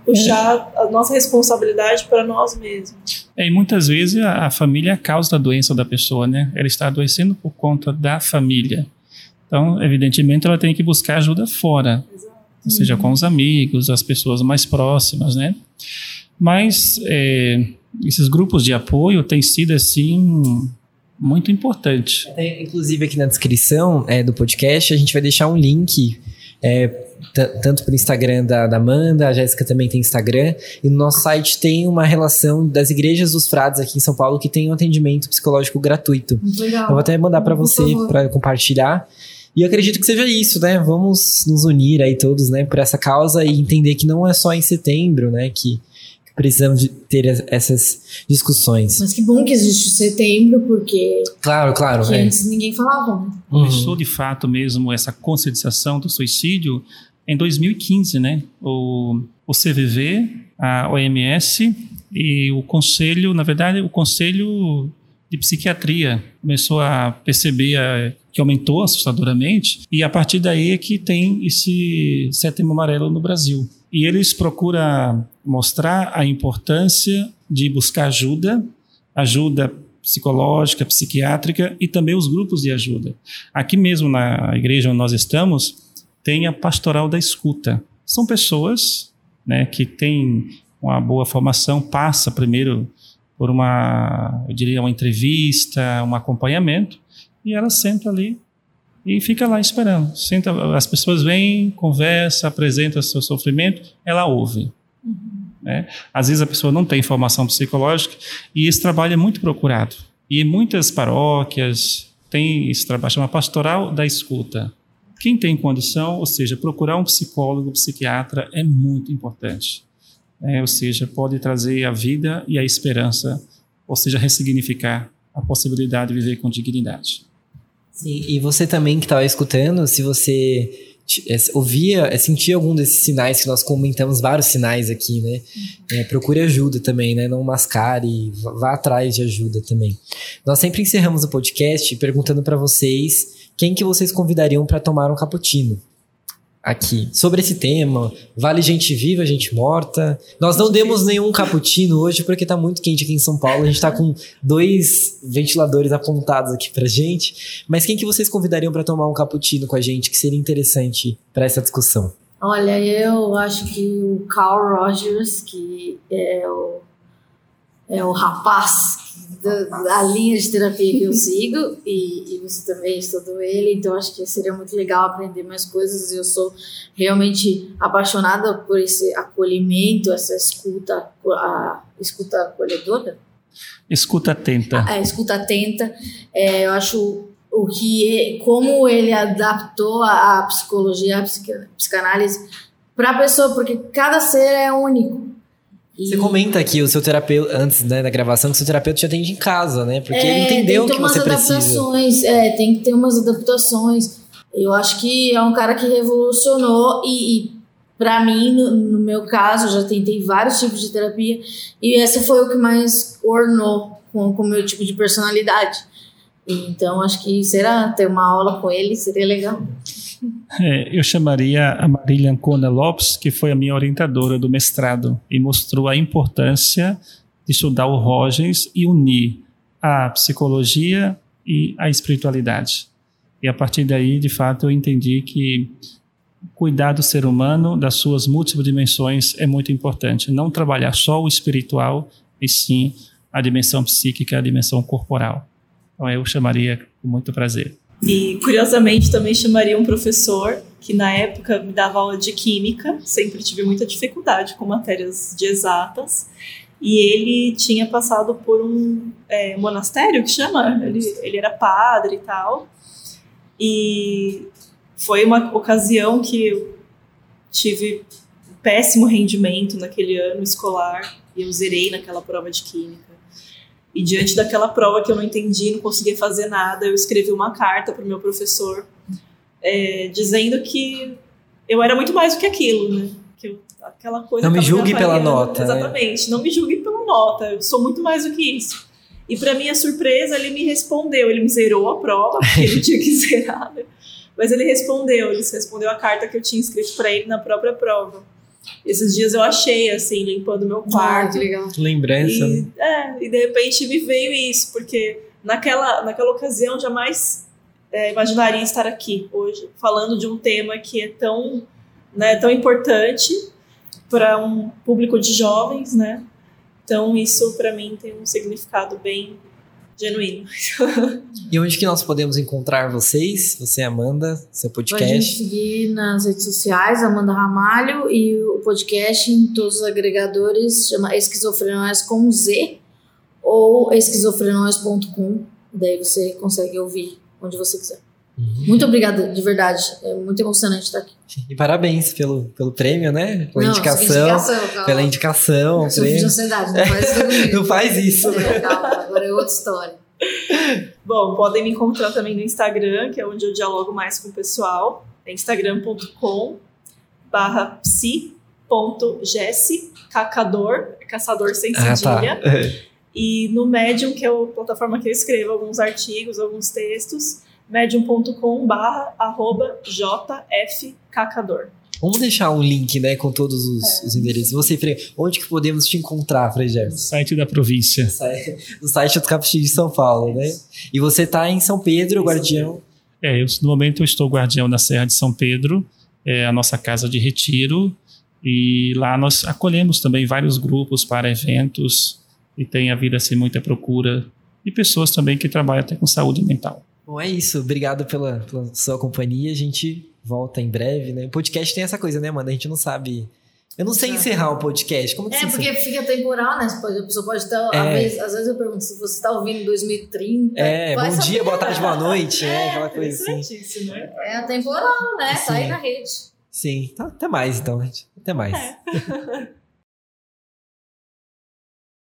Puxar é. a nossa responsabilidade para nós mesmos. É, e muitas vezes a, a, família é a causa da doença da pessoa, né? Ela está adoecendo por conta da família. Então, evidentemente, ela tem que buscar ajuda fora, Exato. seja com os amigos, as pessoas mais próximas, né? Mas é, esses grupos de apoio têm sido assim muito importante. inclusive aqui na descrição é, do podcast a gente vai deixar um link é, tanto para o Instagram da, da Amanda, a Jéssica também tem Instagram, e no nosso site tem uma relação das igrejas dos frades aqui em São Paulo que tem um atendimento psicológico gratuito. Legal. Eu vou até mandar para você para compartilhar. E eu acredito que seja isso, né? Vamos nos unir aí todos, né, por essa causa e entender que não é só em setembro, né, que precisamos de ter essas discussões. Mas que bom que existe o setembro, porque. Claro, claro. Que é. antes ninguém falava, né? Começou de fato mesmo essa conscientização do suicídio em 2015, né? O, o CVV, a OMS e o Conselho, na verdade, o Conselho de Psiquiatria começou a perceber a, que aumentou assustadoramente e a partir daí é que tem esse setembro amarelo no Brasil. E eles procuram mostrar a importância de buscar ajuda, ajuda psicológica, psiquiátrica e também os grupos de ajuda. Aqui mesmo na igreja onde nós estamos, tem a pastoral da escuta. São pessoas né, que têm uma boa formação, passa primeiro por uma, eu diria, uma entrevista, um acompanhamento, e ela senta ali e fica lá esperando. Senta, as pessoas vêm, conversa, apresenta seu sofrimento, ela ouve. Uhum. Né? Às vezes a pessoa não tem formação psicológica e esse trabalho é muito procurado. E muitas paróquias têm esse trabalho, chama pastoral da escuta. Quem tem condição, ou seja, procurar um psicólogo, um psiquiatra é muito importante. É, ou seja, pode trazer a vida e a esperança, ou seja, ressignificar a possibilidade de viver com dignidade. Sim, e você também que estava escutando, se você é, ouvia, é, sentia algum desses sinais que nós comentamos vários sinais aqui, né? É, procure ajuda também, né? Não mascare, vá atrás de ajuda também. Nós sempre encerramos o podcast perguntando para vocês quem que vocês convidariam para tomar um cappuccino aqui sobre esse tema. Vale gente viva, gente morta. Nós não demos nenhum cappuccino hoje porque tá muito quente aqui em São Paulo. A gente tá com dois ventiladores apontados aqui pra gente. Mas quem que vocês convidariam para tomar um cappuccino com a gente que seria interessante para essa discussão? Olha, eu acho que o Carl Rogers, que é o, é o rapaz da, linha de terapia que eu sigo e, e, você também estudou ele, então acho que seria muito legal aprender mais coisas. Eu sou realmente apaixonada por esse acolhimento, essa escuta, a escuta acolhedora. Escuta atenta. É, escuta atenta. É, eu acho o que, como ele adaptou a, a psicologia, a psicanálise para a pessoa, porque cada ser é único. Você comenta aqui o seu terapeuta, antes né, da gravação, que o seu terapeuta te atende em casa, né? Porque é, ele entendeu o que você precisa. Adaptações, é, tem que ter umas adaptações. Eu acho que é um cara que revolucionou e, e para mim, no, no, meu caso, eu já tentei vários tipos de terapia e essa foi o que mais ornou com o meu tipo de personalidade. Então, acho que será ter uma aula com ele seria legal. É, eu chamaria a Marília Ancona Lopes, que foi a minha orientadora do mestrado e mostrou a importância de estudar o Rogens e unir a psicologia e a espiritualidade. E a partir daí, de fato, eu entendi que cuidar do ser humano, das suas múltiplas dimensões, é muito importante. Não trabalhar só o espiritual, e sim a dimensão psíquica, a dimensão corporal. Então, eu chamaria com muito prazer. E curiosamente também chamaria um professor que na época me dava aula de química, sempre tive muita dificuldade com matérias de exatas. E ele tinha passado por um é, monastério que chama, ele, ele era padre e tal. E foi uma ocasião que eu tive péssimo rendimento naquele ano escolar e eu zerei naquela prova de química. E diante daquela prova que eu não entendi, não conseguia fazer nada, eu escrevi uma carta para o meu professor é, dizendo que eu era muito mais do que aquilo, né? Que eu, aquela coisa. Não me julgue pela nota. Né? Exatamente, né? não me julgue pela nota. Eu sou muito mais do que isso. E para minha surpresa, ele me respondeu. Ele me zerou a prova, porque ele tinha que (laughs) zerar, né? Mas ele respondeu. Ele respondeu a carta que eu tinha escrito para ele na própria prova. Esses dias eu achei, assim, limpando meu ah, quarto. Ah, que legal. Lembrança. E, é, e de repente me veio isso, porque naquela, naquela ocasião jamais é, imaginaria estar aqui hoje, falando de um tema que é tão, né, tão importante para um público de jovens, né? Então isso para mim tem um significado bem genuíno. e onde que nós podemos encontrar vocês? Você, Amanda, seu podcast? Pode seguir nas redes sociais, Amanda Ramalho, e o podcast em todos os agregadores chama Esquizofrenóis com Z ou esquizofrenóis.com. Daí você consegue ouvir onde você quiser. Uhum. Muito obrigada, de verdade. É muito emocionante estar aqui. E parabéns pelo, pelo prêmio, né? Pela não, indicação. indicação pela indicação. Eu prêmio. de ansiedade, não faz isso (laughs) não faz isso. É, calma, agora é outra história. (laughs) Bom, podem me encontrar também no Instagram, que é onde eu dialogo mais com o pessoal. É instagram.com barra psi.jesse, cacador, caçador sem cedilha. Ah, tá. (laughs) E no Medium, que é a plataforma que eu escrevo alguns artigos, alguns textos, medium.com barra arroba jfcacador. Vamos deixar um link, né, com todos os, os endereços. Você, Frei, onde que podemos te encontrar, Frei Gerson? Site da província. No site do Capuchinho de São Paulo, né? E você tá em São Pedro, Guardião. É, eu, no momento eu estou guardião da Serra de São Pedro, é a nossa casa de retiro, e lá nós acolhemos também vários grupos para eventos, e tem havido assim muita procura, e pessoas também que trabalham até com saúde mental. Bom, é isso. Obrigado pela, pela sua companhia. A gente volta em breve, né? O podcast tem essa coisa, né, mano? A gente não sabe. Eu não sei encerrar o podcast. Como que É, porque fica temporal, né? Pode- A pessoa pode estar. É. Às, vezes, às vezes eu pergunto se você está ouvindo em 2030. É, vai bom saber, dia, boa tarde, boa (laughs) noite, né? Aquela coisa assim. Né? É atemporal, né? Tá aí Sim. na rede. Sim, tá, até mais então, gente. Até mais. É. (laughs)